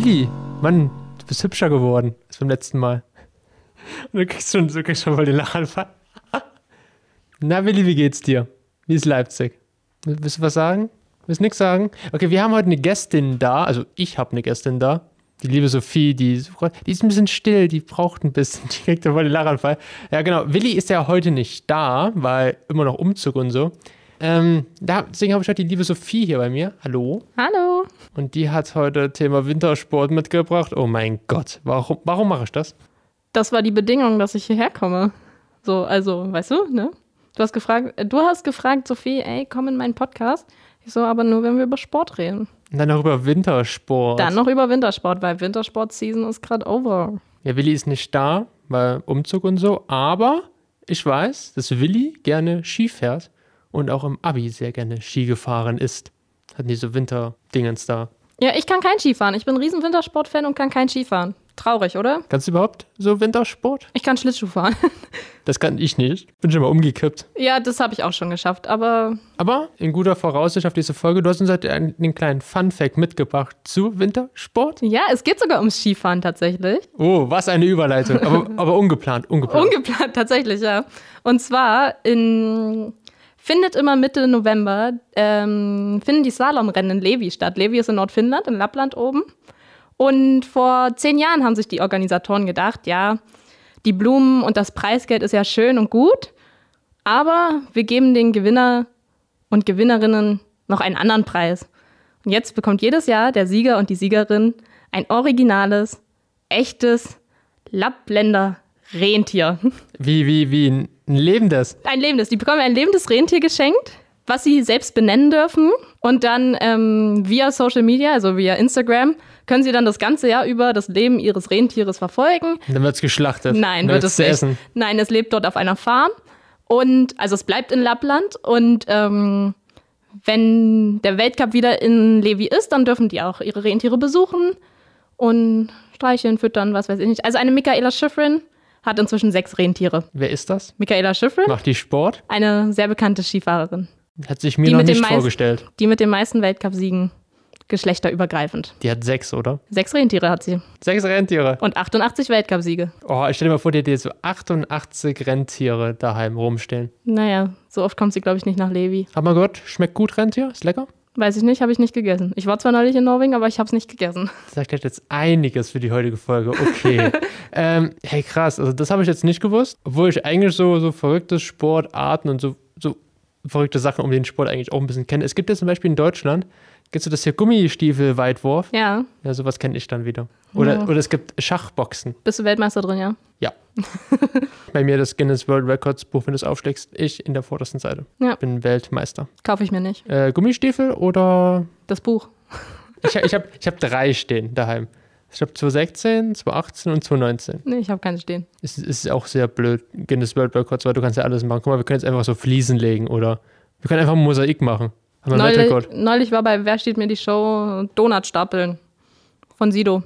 Willi, Mann, du bist hübscher geworden als beim letzten Mal. Und du kriegst schon, du kriegst schon mal den Lachanfall. Na, Willi, wie geht's dir? Wie ist Leipzig? Willst du was sagen? Willst du nichts sagen? Okay, wir haben heute eine Gästin da, also ich habe eine Gästin da. Die liebe Sophie, die, die ist ein bisschen still, die braucht ein bisschen, die kriegt voll den Lachanfall. Ja, genau. Willi ist ja heute nicht da, weil immer noch Umzug und so. Ähm, da, deswegen habe ich heute die liebe Sophie hier bei mir. Hallo. Hallo. Und die hat heute Thema Wintersport mitgebracht. Oh mein Gott, warum, warum mache ich das? Das war die Bedingung, dass ich hierher komme. So, also, weißt du, ne? Du hast gefragt, äh, du hast gefragt, Sophie, ey, komm in meinen Podcast. Ich so, aber nur, wenn wir über Sport reden. Und dann noch über Wintersport. Dann noch über Wintersport, weil Wintersport-Season ist gerade over. Ja, Willi ist nicht da, weil Umzug und so. Aber ich weiß, dass Willi gerne Ski fährt und auch im Abi sehr gerne Ski gefahren ist. Hatten diese Winterdingens da. Ja, ich kann kein Skifahren. Ich bin ein riesen Wintersport-Fan und kann kein Skifahren. Traurig, oder? Kannst du überhaupt so Wintersport? Ich kann Schlittschuh fahren. Das kann ich nicht. Bin schon mal umgekippt. ja, das habe ich auch schon geschafft, aber Aber in guter Voraussicht auf diese Folge, du hast uns heute einen, einen kleinen Fun-Fact mitgebracht zu Wintersport. ja, es geht sogar ums Skifahren tatsächlich. Oh, was eine Überleitung. Aber, aber ungeplant, ungeplant. Ungeplant, tatsächlich, ja. Und zwar in, findet immer Mitte November, ähm, finden die Slalomrennen in Levi statt. Levi ist in Nordfinnland, in Lappland oben. Und vor zehn Jahren haben sich die Organisatoren gedacht, ja, die Blumen und das Preisgeld ist ja schön und gut, aber wir geben den Gewinner und Gewinnerinnen noch einen anderen Preis. Und jetzt bekommt jedes Jahr der Sieger und die Siegerin ein originales, echtes Lappländer Rentier. Wie, wie, wie ein lebendes. Ein lebendes. Die bekommen ein lebendes Rentier geschenkt, was sie selbst benennen dürfen. Und dann ähm, via Social Media, also via Instagram, können sie dann das ganze Jahr über das Leben ihres Rentieres verfolgen. Dann wird es geschlachtet. Nein, Dann wird es nicht. essen. Nein, es lebt dort auf einer Farm. Und also es bleibt in Lappland. Und ähm, wenn der Weltcup wieder in Levi ist, dann dürfen die auch ihre Rentiere besuchen und streicheln, füttern, was weiß ich nicht. Also eine Michaela Schifrin hat inzwischen sechs Rentiere. Wer ist das? Michaela Schifrin, Macht die Sport? eine sehr bekannte Skifahrerin. Hat sich mir Die noch nicht vorgestellt. Die mit den meisten Weltcupsiegen geschlechterübergreifend. Die hat sechs, oder? Sechs Rentiere hat sie Sechs Rentiere. und 88 Weltcupsiege. Oh, ich stell dir mal vor, die hat jetzt so 88 Rentiere daheim rumstehen. Naja, so oft kommt sie, glaube ich, nicht nach Levi. Hab mal gehört, schmeckt gut Rentier? Ist lecker? Weiß ich nicht, habe ich nicht gegessen. Ich war zwar neulich in Norwegen, aber ich habe es nicht gegessen. Das sagt jetzt einiges für die heutige Folge. Okay. ähm, hey, krass. Also, das habe ich jetzt nicht gewusst. Obwohl ich eigentlich so, so verrückte Sportarten und so, so verrückte Sachen um den Sport eigentlich auch ein bisschen kenne. Es gibt ja zum Beispiel in Deutschland, gibt es das hier Gummistiefel-Weitwurf. Ja, Ja, sowas kenne ich dann wieder. Oder, Ja. oder es gibt Schachboxen. bist du Weltmeister drin, ja? Ja. Bei mir das Guinness World Records Buch, wenn du es aufschlägst, ich in der vordersten Seite. Ja. Ich bin Weltmeister. Kaufe ich mir nicht. Äh, Gummistiefel oder Das Buch. ich, ich habe ich hab drei stehen daheim. Ich habe 2016, 2018 und 2019. Nee, ich habe keine stehen. Es es ist auch sehr blöd, Guinness World Records, weil du kannst ja alles machen. Guck mal, wir können jetzt einfach so Fliesen legen oder wir können einfach ein Mosaik machen. Weltrekord. Neulich, neulich war bei Wer steht mir die Show Donut stapeln von Sido.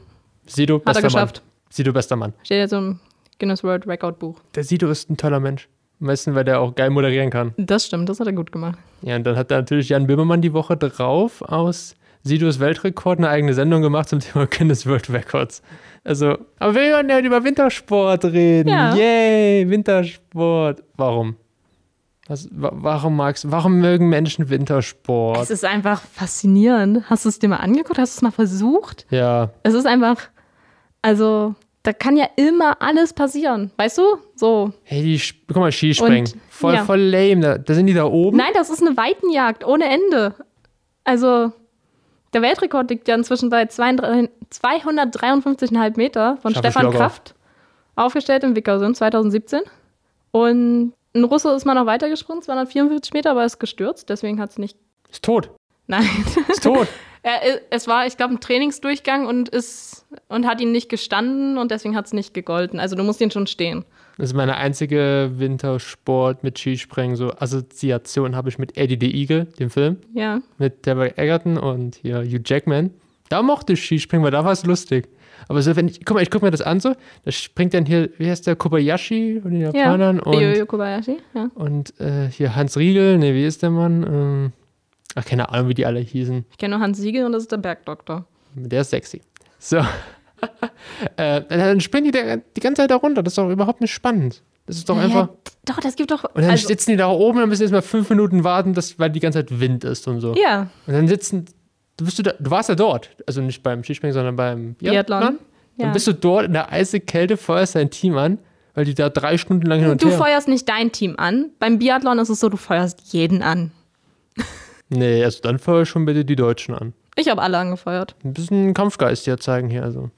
Sido, Hat er bester Mann. geschafft. Sido, bester Mann. Steht jetzt im Guinness World Record Buch. Der Sido ist ein toller Mensch. Am meisten, weil der auch geil moderieren kann. Das stimmt, das hat er gut gemacht. Ja, und dann hat da natürlich Jan Böhmermann die Woche drauf aus Sidos Weltrekord eine eigene Sendung gemacht zum Thema Guinness World Records. Also, aber wir wollen ja über Wintersport reden. Ja. Yay, Wintersport. Warum? Was, wa warum magst warum mögen Menschen Wintersport? Es ist einfach faszinierend. Hast du es dir mal angeguckt? Hast du es mal versucht? Ja, Es ist einfach, also, da kann ja immer alles passieren. Weißt du? So. hey, die, guck mal, Skispringen. Und- voll, ja. voll lame. Da, da sind die da oben. Nein, das ist eine Weitenjagd ohne Ende. Also, der Weltrekord liegt ja inzwischen bei 32 253,5 Meter von Schaff ich Stefan. Kraft. Aufgestellt in Wickersund 2017. Und ein Russe ist mal noch weitergesprungen, 244 Meter, aber ist gestürzt, deswegen hat es nicht. Ist tot. Nein. Ist tot. Er, es war, ich glaube, ein Trainingsdurchgang und ist und hat ihn nicht gestanden und deswegen hat es nicht gegolten. Also du musst ihn schon stehen. Das ist meine einzige Wintersport mit Skispringen. So Assoziation habe ich mit Eddie the Eagle, dem Film. Ja. mit Deborah Egerton und hier Hugh Jackman. Da mochte ich Skispringen, weil da war es lustig. Aber so, wenn ich, guck mal, ich gucke mir das an so, da springt dann hier, wie heißt der, Kobayashi von den Japanern ja. Und, Kobayashi, ja. und äh, hier Hans Riegel, ne, wie ist der Mann? Ähm, ach, keine Ahnung, wie die alle hießen. Ich kenne nur Hans Siegel und das ist der Bergdoktor. Der ist sexy. So. äh, dann springen die da, die ganze Zeit da runter. Das ist doch überhaupt nicht spannend. Das ist doch einfach. Ja, doch, das gibt doch. Und dann also, sitzen die da oben und müssen erstmal fünf Minuten warten, dass, weil die ganze Zeit Wind ist und so. ja, Und dann sitzen. Du, bist du, da, du warst ja dort. Also nicht beim Skispringen, sondern beim Biathlon. Dann ja. bist du dort in der eisigen Kälte, feuerst dein Team an, weil die da drei Stunden lang hin und Du her. feuerst nicht dein Team an. Beim Biathlon ist es so, du feuerst jeden an. Nee, also dann feuer schon bitte die Deutschen an. Ich habe alle angefeuert. Ein bisschen Kampfgeist hier zeigen hier. Also.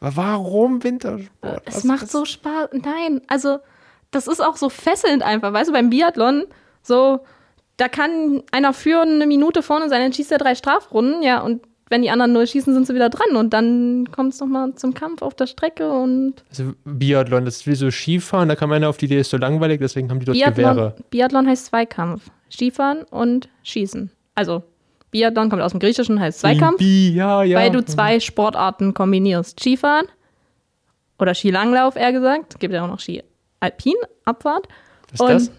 Aber warum Wintersport? Es Was- macht was- so Spaß. Nein, also das ist auch so fesselnd einfach. Weißt du, beim Biathlon, so, da kann einer führen eine Minute vorne sein, dann schießt er drei Strafrunden, ja, und wenn die anderen null schießen, sind sie wieder dran. Und dann kommt es nochmal zum Kampf auf der Strecke und Also Biathlon, das ist wie so Skifahren, da kam einer auf die Idee, ist so langweilig, deswegen haben die dort Biathlon, Gewehre. Biathlon heißt Zweikampf. Skifahren und Schießen. Also, Biathlon kommt aus dem Griechischen, heißt Zweikampf. Bi, ja, ja. weil du zwei Sportarten kombinierst. Skifahren oder Skilanglauf, eher gesagt. Es gibt ja auch noch Ski Alpin, Abfahrt. Was ist und das?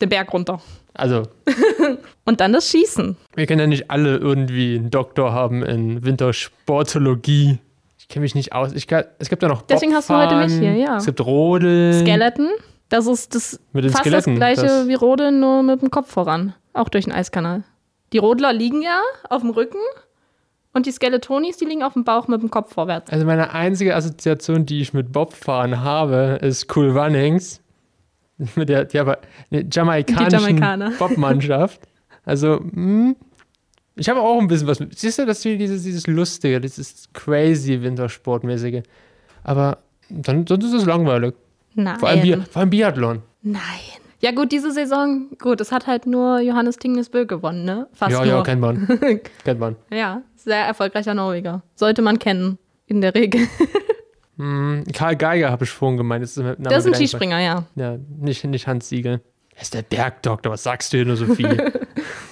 den Berg runter. Also, Und dann das Schießen. wir können ja nicht alle irgendwie einen Doktor haben in Wintersportologie. Ich kenne mich nicht aus. Ich kann, es gibt ja noch Deswegen hast du heute mich hier, ja. Es gibt Rodeln. Skeleton. Das ist das Mit den fast Skeletten, das gleiche das- wie Rodeln, nur mit dem Kopf voran. Auch durch den Eiskanal. Die Rodler liegen ja auf dem Rücken und die Skeletonis, die liegen auf dem Bauch mit dem Kopf vorwärts. Also meine einzige Assoziation, die ich mit Bobfahren habe, ist Cool Runnings. Mit der, die aber eine jamaikanischen. Bobmannschaft. Also, hm, ich habe auch ein bisschen was mit. Siehst du, das ist dieses, dieses Lustige, dieses crazy Wintersportmäßige. Aber dann, sonst ist es langweilig. Nein. Vor allem, Bi vor allem Biathlon. Nein. Ja gut, diese Saison, gut, es hat halt nur Johannes Tingnesbö gewonnen, ne? Fast ja, nur. ja, kennt man. kennt man. Ja, sehr erfolgreicher Norweger. Sollte man kennen, in der Regel. Hm, Karl Geiger habe ich vorhin gemeint. Das ist, Der ist ein. Skispringer, ja. Ja, nicht, nicht Hans Siegel. Er ist der Bergdoktor, was sagst du hier nur so viel?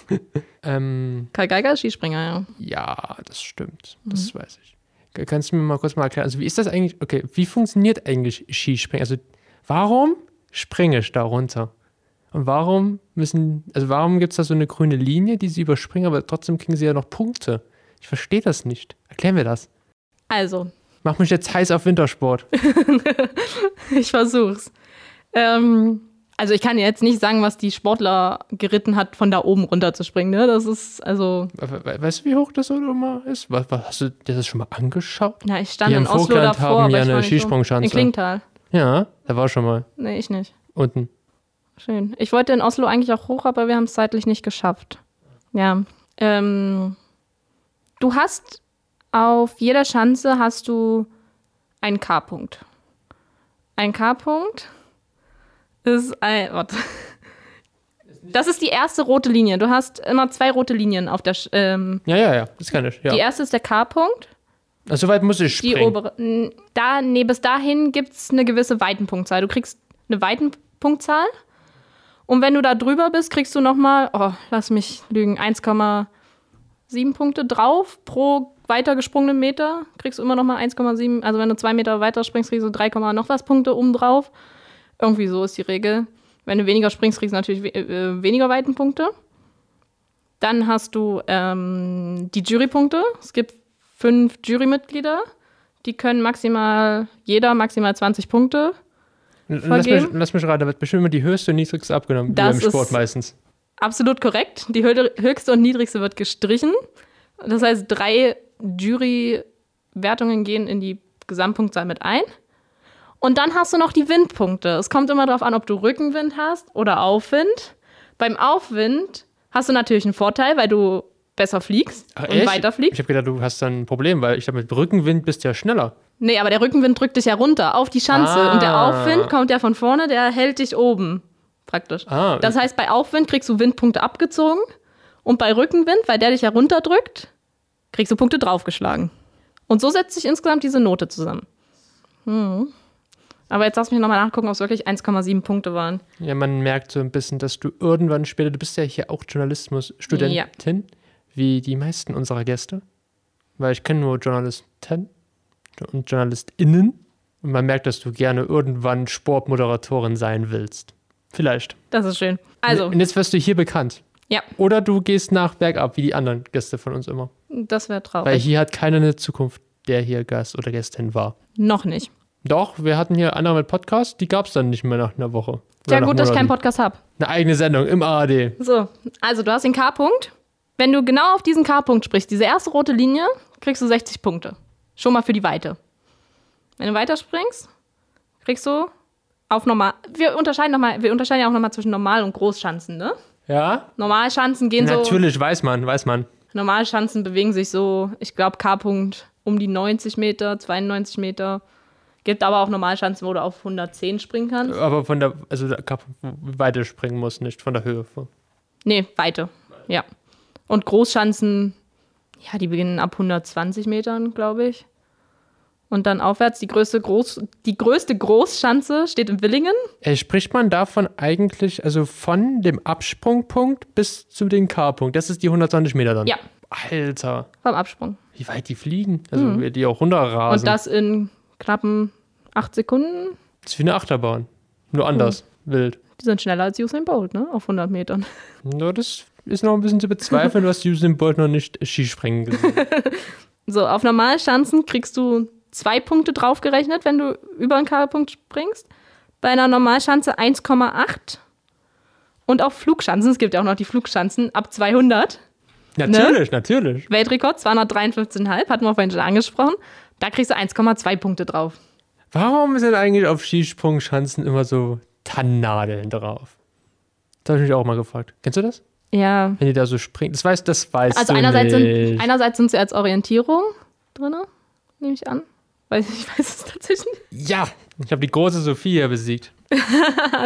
ähm, Karl Geiger ist Skispringer, ja. ja, das stimmt. Das weiß ich. Ka- Kannst du mir mal kurz mal erklären? Also, wie ist das eigentlich? Okay, wie funktioniert eigentlich Skispringen? Also, warum springe ich da runter? Und warum müssen, also warum gibt es da so eine grüne Linie, die sie überspringen, aber trotzdem kriegen sie ja noch Punkte? Ich verstehe das nicht. Erklär mir das. Also, Mach mich jetzt heiß auf Wintersport. ich versuch's. Ähm, also ich kann jetzt nicht sagen, was die Sportler geritten hat, von da oben runter zu springen. Ne? Das ist, also, We- we- Weißt du, wie hoch das mal ist? Was, was, hast du dir das schon mal angeschaut? na, ich stand Die in im Oslo Vogtland davor, haben ja eine Skisprungschanze. In Klingtal. Ja, da war schon mal Nee, ich nicht. unten. Schön. Ich wollte in Oslo eigentlich auch hoch, aber wir haben es zeitlich nicht geschafft. Ja. Ähm, du hast auf jeder Schanze hast du einen K-Punkt. Ein K-Punkt ist ein. Warte. Das ist die erste rote Linie. Du hast immer zwei rote Linien auf der. Sch- Ähm, Ja, ja, ja, das kann ich. Ja. Die erste ist der K-Punkt. Also, so weit muss ich Die springen. obere. n- Da, nee, bis dahin gibt es eine gewisse Weitenpunktzahl. Du kriegst eine Weitenpunktzahl. Und wenn du da drüber bist, kriegst du nochmal, oh, lass mich lügen, 1,7 Punkte drauf pro weitergesprungenen Meter. Kriegst du immer nochmal 1,7. Also wenn du zwei Meter weiter springst, kriegst du 3, Komma noch was Punkte oben drauf. Irgendwie so ist die Regel. Wenn du weniger springst, kriegst du natürlich we äh, weniger Weitenpunkte. Dann hast du ähm, die Jurypunkte. Es gibt fünf Jurymitglieder. Die können maximal, jeder maximal 20 Punkte. Lass mich, lass mich raten, da wird bestimmt immer die höchste und niedrigste abgenommen, Das beim Sport ist- meistens. Absolut korrekt. Die hö- höchste und niedrigste wird gestrichen. Das heißt, drei Jurywertungen gehen in die Gesamtpunktzahl mit ein. Und dann hast du noch die Windpunkte. Es kommt immer darauf an, ob du Rückenwind hast oder Aufwind. Beim Aufwind hast du natürlich einen Vorteil, weil du besser fliegst Ach, und weiter Ich fliegst. habe gedacht, du hast dann ein Problem, weil ich glaube, mit Rückenwind bist du ja schneller. Nee, aber der Rückenwind drückt dich ja runter auf die Schanze. Ah. Und der Aufwind kommt ja von vorne, der hält dich oben. Praktisch. Ah, Das heißt, bei Aufwind kriegst du Windpunkte abgezogen. Und bei Rückenwind, weil der dich ja runterdrückt, kriegst du Punkte draufgeschlagen. Und so setzt sich insgesamt diese Note zusammen. Hm. Aber jetzt lass mich nochmal nachgucken, ob es wirklich 1,7 Punkte waren. ja, man merkt so ein bisschen, dass du irgendwann später, du bist ja hier auch Journalismus-Studentin, wie die meisten unserer Gäste. Weil ich kenne nur Journalisten und JournalistInnen. Und man merkt, dass du gerne irgendwann Sportmoderatorin sein willst. Vielleicht. Das ist schön. Also, Und jetzt wirst du hier bekannt. ja, Oder du gehst nach bergab, wie die anderen Gäste von uns immer. das wäre Weil traurig. hier hat keiner eine Zukunft. der hier Gast oder Gästin war. Noch nicht. Doch, wir hatten hier andere mit Podcast, die gab es dann nicht mehr nach einer Woche. Ja, gut, dass ich keinen. Podcast habe. Eine eigene Sendung im ARD. So, also du hast den K-Punkt. Wenn du genau auf diesen K-Punkt sprichst, diese erste rote Linie, kriegst du 60 Punkte. Schon mal für die Weite. Wenn du weiterspringst, kriegst du auf normal. Wir unterscheiden noch mal, wir unterscheiden ja auch nochmal zwischen Normal- und Großschanzen, ne? Ja? Normalschanzen gehen so. Natürlich, weiß man, weiß man. Normalschanzen bewegen sich so, ich glaube, K-Punkt um die 90 Meter, 92 Meter. Gibt aber auch Normalschanzen, wo du auf 110 springen kannst. Aber von der, also weiter springen muss, nicht von der Höhe. Nee, Weite. Ja. Und Großschanzen, ja, die beginnen ab 120 Metern, glaube ich. Und dann aufwärts. Die größte, Groß, die größte Großschanze steht in Willingen. Äh, spricht man davon eigentlich, also von dem Absprungpunkt bis zu dem K-Punkt? Das ist die 120 Meter dann? Ja. Alter, Vom Absprung. wie weit die fliegen. Also wie die auch runterrasen. Und das in knappen acht Sekunden. das ist wie eine Achterbahn. Nur anders. Wild. Die sind schneller als Usain Bolt, ne? Auf 100 Metern. Nur das ist noch ein bisschen zu bezweifeln. du hast Usain Bolt noch nicht Skispringen gesehen. So, auf Normalschanzen kriegst du zwei Punkte draufgerechnet, wenn du über einen K-Punkt springst. Bei einer Normalschanze 1,8. Und auf Flugschanzen, es gibt ja auch noch die Flugschanzen ab 200. natürlich, natürlich. Weltrekord 253,5, hatten wir vorhin schon angesprochen. Da kriegst du 1,2 Punkte drauf. Warum sind eigentlich auf Skisprungschanzen immer so Tannennadeln drauf? Das habe ich mich auch mal gefragt. Kennst du das? Ja. Wenn die da so springen. Das weißt, das weißt Also du einerseits nicht. sind, einerseits sind sie als Orientierung drin, nehme ich an. Weiß ich, ich weiß es tatsächlich nicht. ja, ich habe die große Sophia besiegt.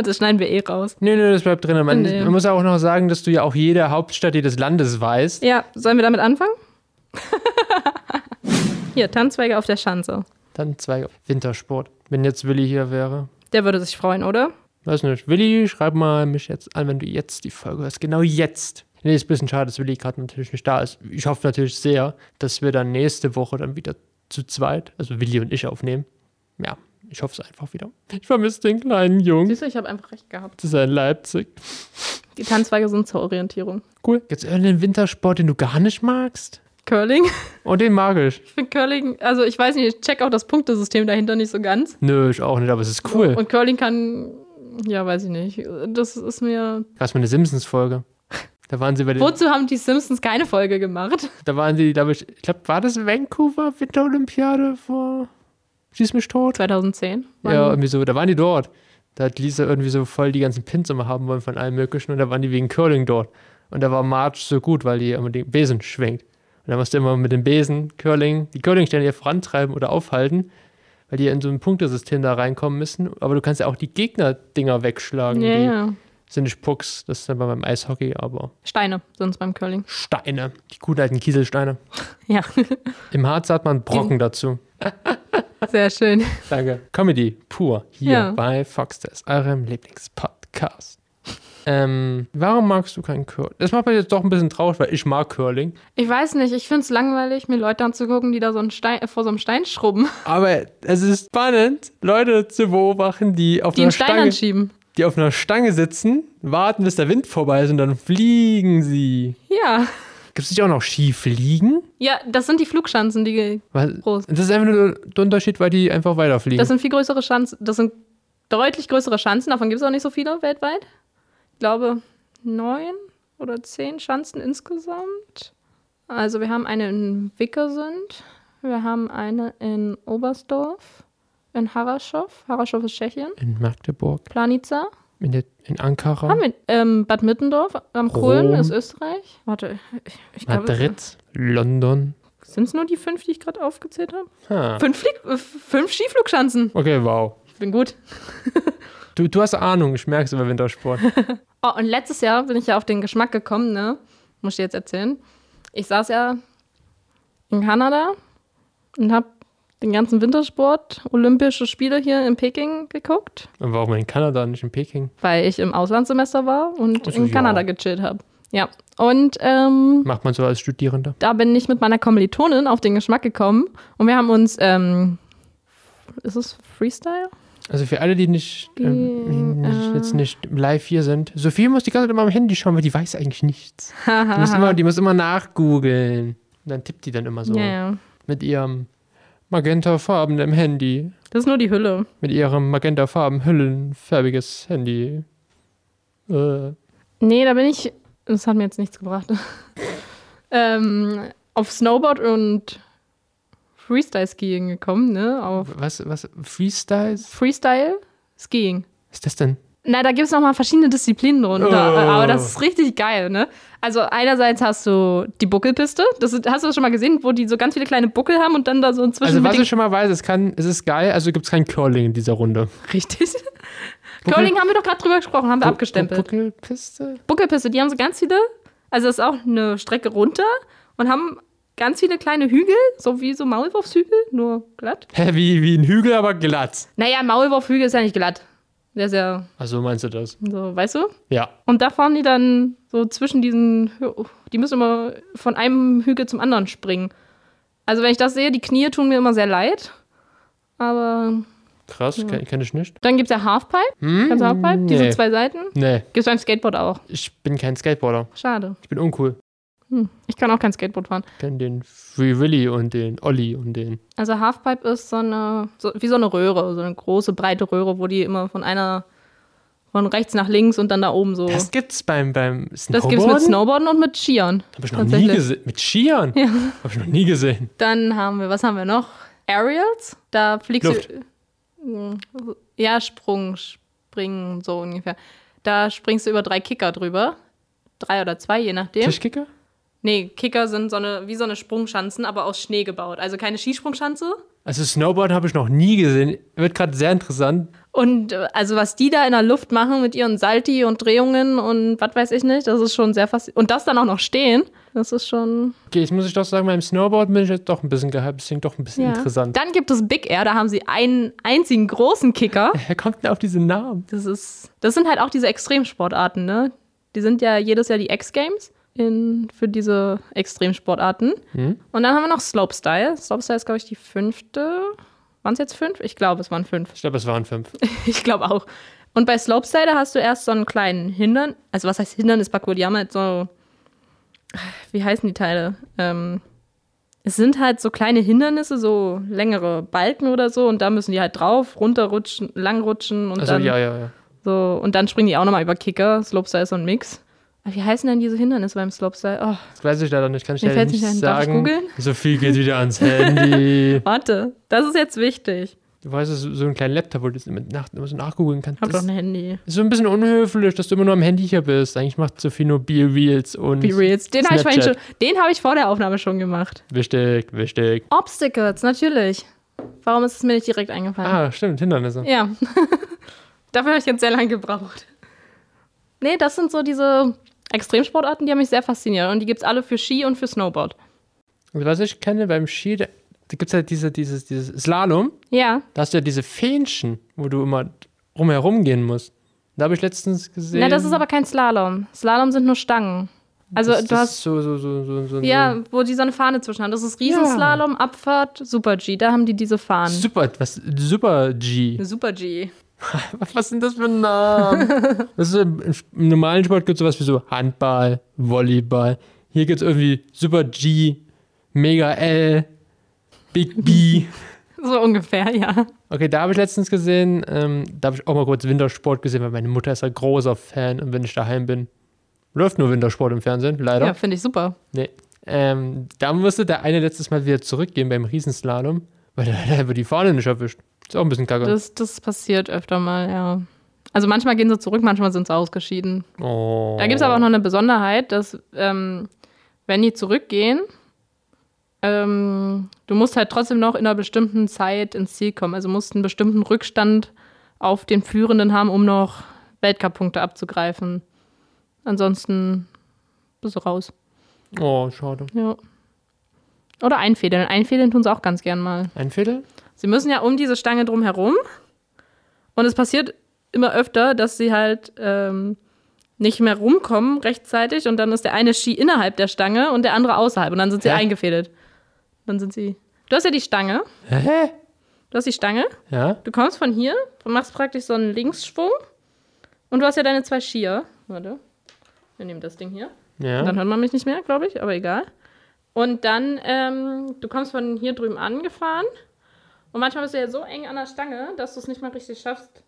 Das schneiden wir eh raus. Nee, nee, das bleibt drin. Man, Nee. man muss auch noch sagen, dass du ja auch jede Hauptstadt jedes Landes weißt. Ja, sollen wir damit anfangen? Hier, Tanzzweige auf der Schanze. Dann zwei Wintersport. Wenn jetzt Willi hier wäre. Der würde sich freuen, oder? Weiß nicht. Willi, schreib mal mich jetzt an, wenn du jetzt die Folge hörst. Genau jetzt. Nee, ist ein bisschen schade, dass Willi gerade natürlich nicht da ist. Ich hoffe natürlich sehr, dass wir dann nächste Woche dann wieder zu zweit, also Willi und ich aufnehmen. Ja, ich hoffe es einfach wieder. Ich vermisse den kleinen Jungen. Siehst du, ich habe einfach recht gehabt. Das ist ein Leipzig. Die Tanzzweige sind zur Orientierung. Cool. Jetzt irgendeinen Wintersport, den du gar nicht magst? Curling. Und den mag ich. Ich finde Curling, also ich weiß nicht, ich check auch das Punktesystem dahinter nicht so ganz. Nö, ich auch nicht, aber es ist cool. Und Curling kann, ja, weiß ich nicht. Das ist mir. Gab mal eine Simpsons-Folge. Da waren sie bei den, Wozu haben die Simpsons keine Folge gemacht? da waren sie, glaube ich, ich glaube, war das Vancouver Winterolympiade vor Schieß mich tot? 2010. Ja, irgendwie so, da waren die dort. Da hat Lisa irgendwie so voll die ganzen Pins immer haben wollen von allem möglichen und da waren die wegen Curling dort. Und da war Marge so gut, weil die immer den Besen schwenkt. Und da musst du immer mit dem Besen Curling, die Curlingstelle hier vorantreiben oder aufhalten, weil die in so ein Punktesystem da reinkommen müssen. Aber du kannst ja auch die Gegner-Dinger wegschlagen. Ja, die ja. Sind nicht Pucks, das ist dann beim Eishockey, aber Steine sind es beim Curling. Steine, die guten alten Kieselsteine. Ja, Im Harz hat man Brocken dazu. sehr schön. Danke. Comedy pur hier Ja. bei Foxtest, eurem Lieblingspodcast. Ähm, warum magst du kein Curling? Das macht mich jetzt doch ein bisschen traurig, weil ich mag Curling. Ich weiß nicht, ich finde es langweilig, mir Leute anzugucken, die da so einen Stein, äh, vor so einem Stein schrubben, Aber es ist spannend, Leute zu beobachten, die auf, die einen Stein Stange, anschieben. Die auf einer Stange sitzen, warten, bis der Wind vorbei ist und dann fliegen sie. Ja. Gibt es nicht auch noch Skifliegen? Ja, das sind die Flugschanzen, die Weil, groß. das ist einfach nur der Unterschied, weil die einfach weiterfliegen. Das sind viel größere Schanzen. Das sind deutlich größere Schanzen. Davon gibt es auch nicht so viele weltweit. Ich glaube, neun oder zehn Schanzen insgesamt. Also wir haben eine in Wickersund, wir haben eine in Oberstdorf, in Haraschow. Haraschow ist Tschechien. in Magdeburg, Planica. in, der, in Ankara, Haben wir ähm, Bad Mittendorf am Kulm Rom. ist Österreich. Warte, ich, ich glaube, Madrid, London. sind es nur die fünf, die ich gerade aufgezählt habe? Ha. Fünf, Flieg äh, fünf Skiflugschanzen. Okay, wow. Ich bin gut. Du, du hast Ahnung, ich merke es über Wintersport. Oh, und letztes Jahr bin ich ja auf den Geschmack gekommen, ne? Muss ich dir jetzt erzählen. Ich saß ja in Kanada und habe den ganzen Wintersport, Olympische Spiele hier in Peking geguckt, Und warum in Kanada, nicht in Peking? weil ich im Auslandssemester war und Ach so, in ja. Kanada gechillt habe. Ja. Und ähm, Macht man so als Studierender? da bin ich mit meiner Kommilitonin auf den Geschmack gekommen und wir haben uns, ähm, ist es Freestyle? Also für alle, die nicht, ähm, nicht äh, jetzt nicht live hier sind. Sophie muss die ganze Zeit immer am Handy schauen, weil die weiß eigentlich nichts. Die muss immer, die muss immer nachgoogeln. Und dann tippt die dann immer so Ja, ja. mit ihrem magentafarbenem Handy. Das ist nur die Hülle. Mit ihrem magentafarben hüllenfärbiges Handy. Äh, Nee, da bin ich. Das hat mir jetzt nichts gebracht. ähm, auf Snowboard und Freestyle-Skiing gekommen, ne? Auf was, was, Freestyles? Freestyle-Skiing. Was ist das denn? Na, da gibt es nochmal verschiedene Disziplinen drunter. Oh. Aber das ist richtig geil, ne? Also einerseits hast du die Buckelpiste. Das ist, hast du das schon mal gesehen, wo die so ganz viele kleine Buckel haben und dann da so inzwischen Also, was ich schon mal weiß, es, kann, es ist geil, also gibt es kein Curling in dieser Runde. Richtig. Curling haben wir doch gerade drüber gesprochen, haben wir Bu- abgestempelt. Bu- Buckelpiste? Buckelpiste, die haben so ganz viele, also das ist auch eine Strecke runter und haben ganz viele kleine Hügel, so wie so Maulwurfshügel, nur glatt. Hä, wie, wie ein Hügel, aber glatt. Naja, Maulwurfhügel ist ja nicht glatt. Ist ja Also meinst du das? so, weißt du? Ja. Und da fahren die dann so zwischen diesen, die müssen immer von einem Hügel zum anderen springen. Also wenn ich das sehe, die Knie tun mir immer sehr leid. Aber Krass, kenn, kenn ich nicht. dann gibt es ja Halfpipe. Hm? Kannst du Halfpipe? Diese Nee. zwei Seiten. Nee, Gibt es beim Skateboard auch. ich bin kein Skateboarder. Schade. Ich bin uncool. Hm. Ich kann auch kein Skateboard fahren. Ich kenn den Free Willy und den Olli und den. Also Halfpipe ist so eine, so, wie so eine Röhre, so eine große, breite Röhre, wo die immer von einer, von rechts nach links und dann da oben so. Das gibt's beim, beim Das Snowboarden? gibt's mit Snowboarden und mit Skiern. Hab ich noch nie gesehen. Mit Skiern? Ja. Hab ich noch nie gesehen. Dann haben wir, was haben wir noch? Aerials. Da fliegst Luft. du. Hm, Ja, Sprung, Springen, so ungefähr. Da springst du über drei Kicker drüber. Drei oder zwei, je nachdem. Tischkicker? Nee, Kicker sind so eine, wie so eine Sprungschanzen, aber aus Schnee gebaut. Also keine Skisprungschanze. Also Snowboard habe ich noch nie gesehen. Wird gerade sehr interessant. Und äh, also was die da in der Luft machen mit ihren Salti und Drehungen und was weiß ich nicht, das ist schon sehr faszinierend. Und das dann auch noch stehen, das ist schon. Okay, jetzt muss ich doch sagen, beim Snowboard bin ich jetzt doch ein bisschen gehypt. Das klingt doch ein bisschen Ja. interessant. Dann gibt es Big Air, da haben sie einen einzigen großen Kicker. Wer kommt denn auf diesen Namen? Das ist, das sind halt auch diese Extremsportarten, ne? Die sind ja jedes Jahr die X-Games in, für diese Extremsportarten. Hm? Und dann haben wir noch Slopestyle. Slopestyle ist, glaube ich, die fünfte. Waren es jetzt fünf? Ich glaube, es waren fünf. Ich glaube, es waren fünf. Ich glaube auch. Und bei Slopestyle da hast du erst so einen kleinen Hindern, also was heißt Hindernisparcours? Die haben halt so, wie heißen die Teile? Ähm, es sind halt so kleine Hindernisse, so längere Balken oder so, und da müssen die halt drauf, runterrutschen, langrutschen und Also dann ja, ja, ja. so und dann springen die auch nochmal über Kicker. Slopestyle ist so ein Mix. Wie heißen denn diese Hindernisse beim Slopestyle? Oh, Das weiß ich leider nicht. Kann ich Mir leider nicht nicht sagen. So viel geht wieder ans Handy. warte, das ist jetzt wichtig. Du weißt, es ist so ein kleiner Laptop, wo du immer, nach, immer so nachgoogeln kannst. Ich hab doch ein Handy. ist so ein bisschen unhöflich, dass du immer nur am Handy hier bist. Eigentlich macht Sophie nur Be-Reels und Be Reals. Den habe ich schon, den habe ich vor der Aufnahme schon gemacht. Wichtig, wichtig. Obstacles, natürlich. Warum ist es mir nicht direkt eingefallen? Ah, stimmt, Hindernisse. Ja. Dafür habe ich jetzt sehr lange gebraucht. Nee, das sind so diese Extremsportarten, die haben mich sehr fasziniert. Und die gibt es alle für Ski und für Snowboard. Also, was ich kenne beim Ski, da, da gibt es halt diese, dieses, dieses Slalom. Ja, Da hast du ja diese Fähnchen, wo du immer rumherum gehen musst. Da habe ich letztens gesehen. Na, das ist aber kein Slalom. Slalom sind nur Stangen. Also das, du das hast so, so, so, so, so. ja, wo die so eine Fahne zwischen haben. Das ist Riesenslalom, Abfahrt, Super G. Da haben die diese Fahnen. Super, was, Super G. Super G. Was sind das für Namen? das ist, im, normalen Sport gibt es sowas wie so Handball, Volleyball. Hier gibt es irgendwie Super G, Mega L, Big B. So ungefähr, ja. Okay, da habe ich letztens gesehen, ähm, da habe ich auch mal kurz Wintersport gesehen, weil meine Mutter ist ein großer Fan und wenn ich daheim bin, läuft nur Wintersport im Fernsehen, leider. Ja, finde ich super. Nee. Ähm, da musste der eine letztes Mal wieder zurückgehen beim Riesenslalom, weil der hat einfach die Fahne nicht erwischt. Ist auch ein bisschen kacke. Das, das passiert öfter mal, ja. Also manchmal gehen sie zurück, manchmal sind sie ausgeschieden. oh. Da gibt es aber auch noch eine Besonderheit, dass ähm, wenn die zurückgehen, ähm, du musst halt trotzdem noch in einer bestimmten Zeit ins Ziel kommen. Also musst einen bestimmten Rückstand auf den Führenden haben, um noch Weltcup-Punkte abzugreifen. Ansonsten bist du raus. Oh, schade. Ja. Oder einfädeln. Einfädeln tun sie auch ganz gern mal. Ein Viertel? Sie müssen ja um diese Stange drum herum. Und es passiert immer öfter, dass sie halt ähm, nicht mehr rumkommen rechtzeitig und dann ist der eine Ski innerhalb der Stange und der andere außerhalb und dann sind sie Hä? eingefädelt. Dann sind sie. Du hast ja die Stange. Hä? Du hast die Stange. Ja? Du kommst von hier und machst praktisch so einen Linksschwung. Und du hast ja deine zwei Skier. Warte. Wir nehmen das Ding hier. Ja. Dann hört man mich nicht mehr, glaube ich, aber egal. Und dann, ähm, du kommst von hier drüben angefahren Und manchmal bist du ja so eng an der Stange, dass du es nicht mal richtig schaffst,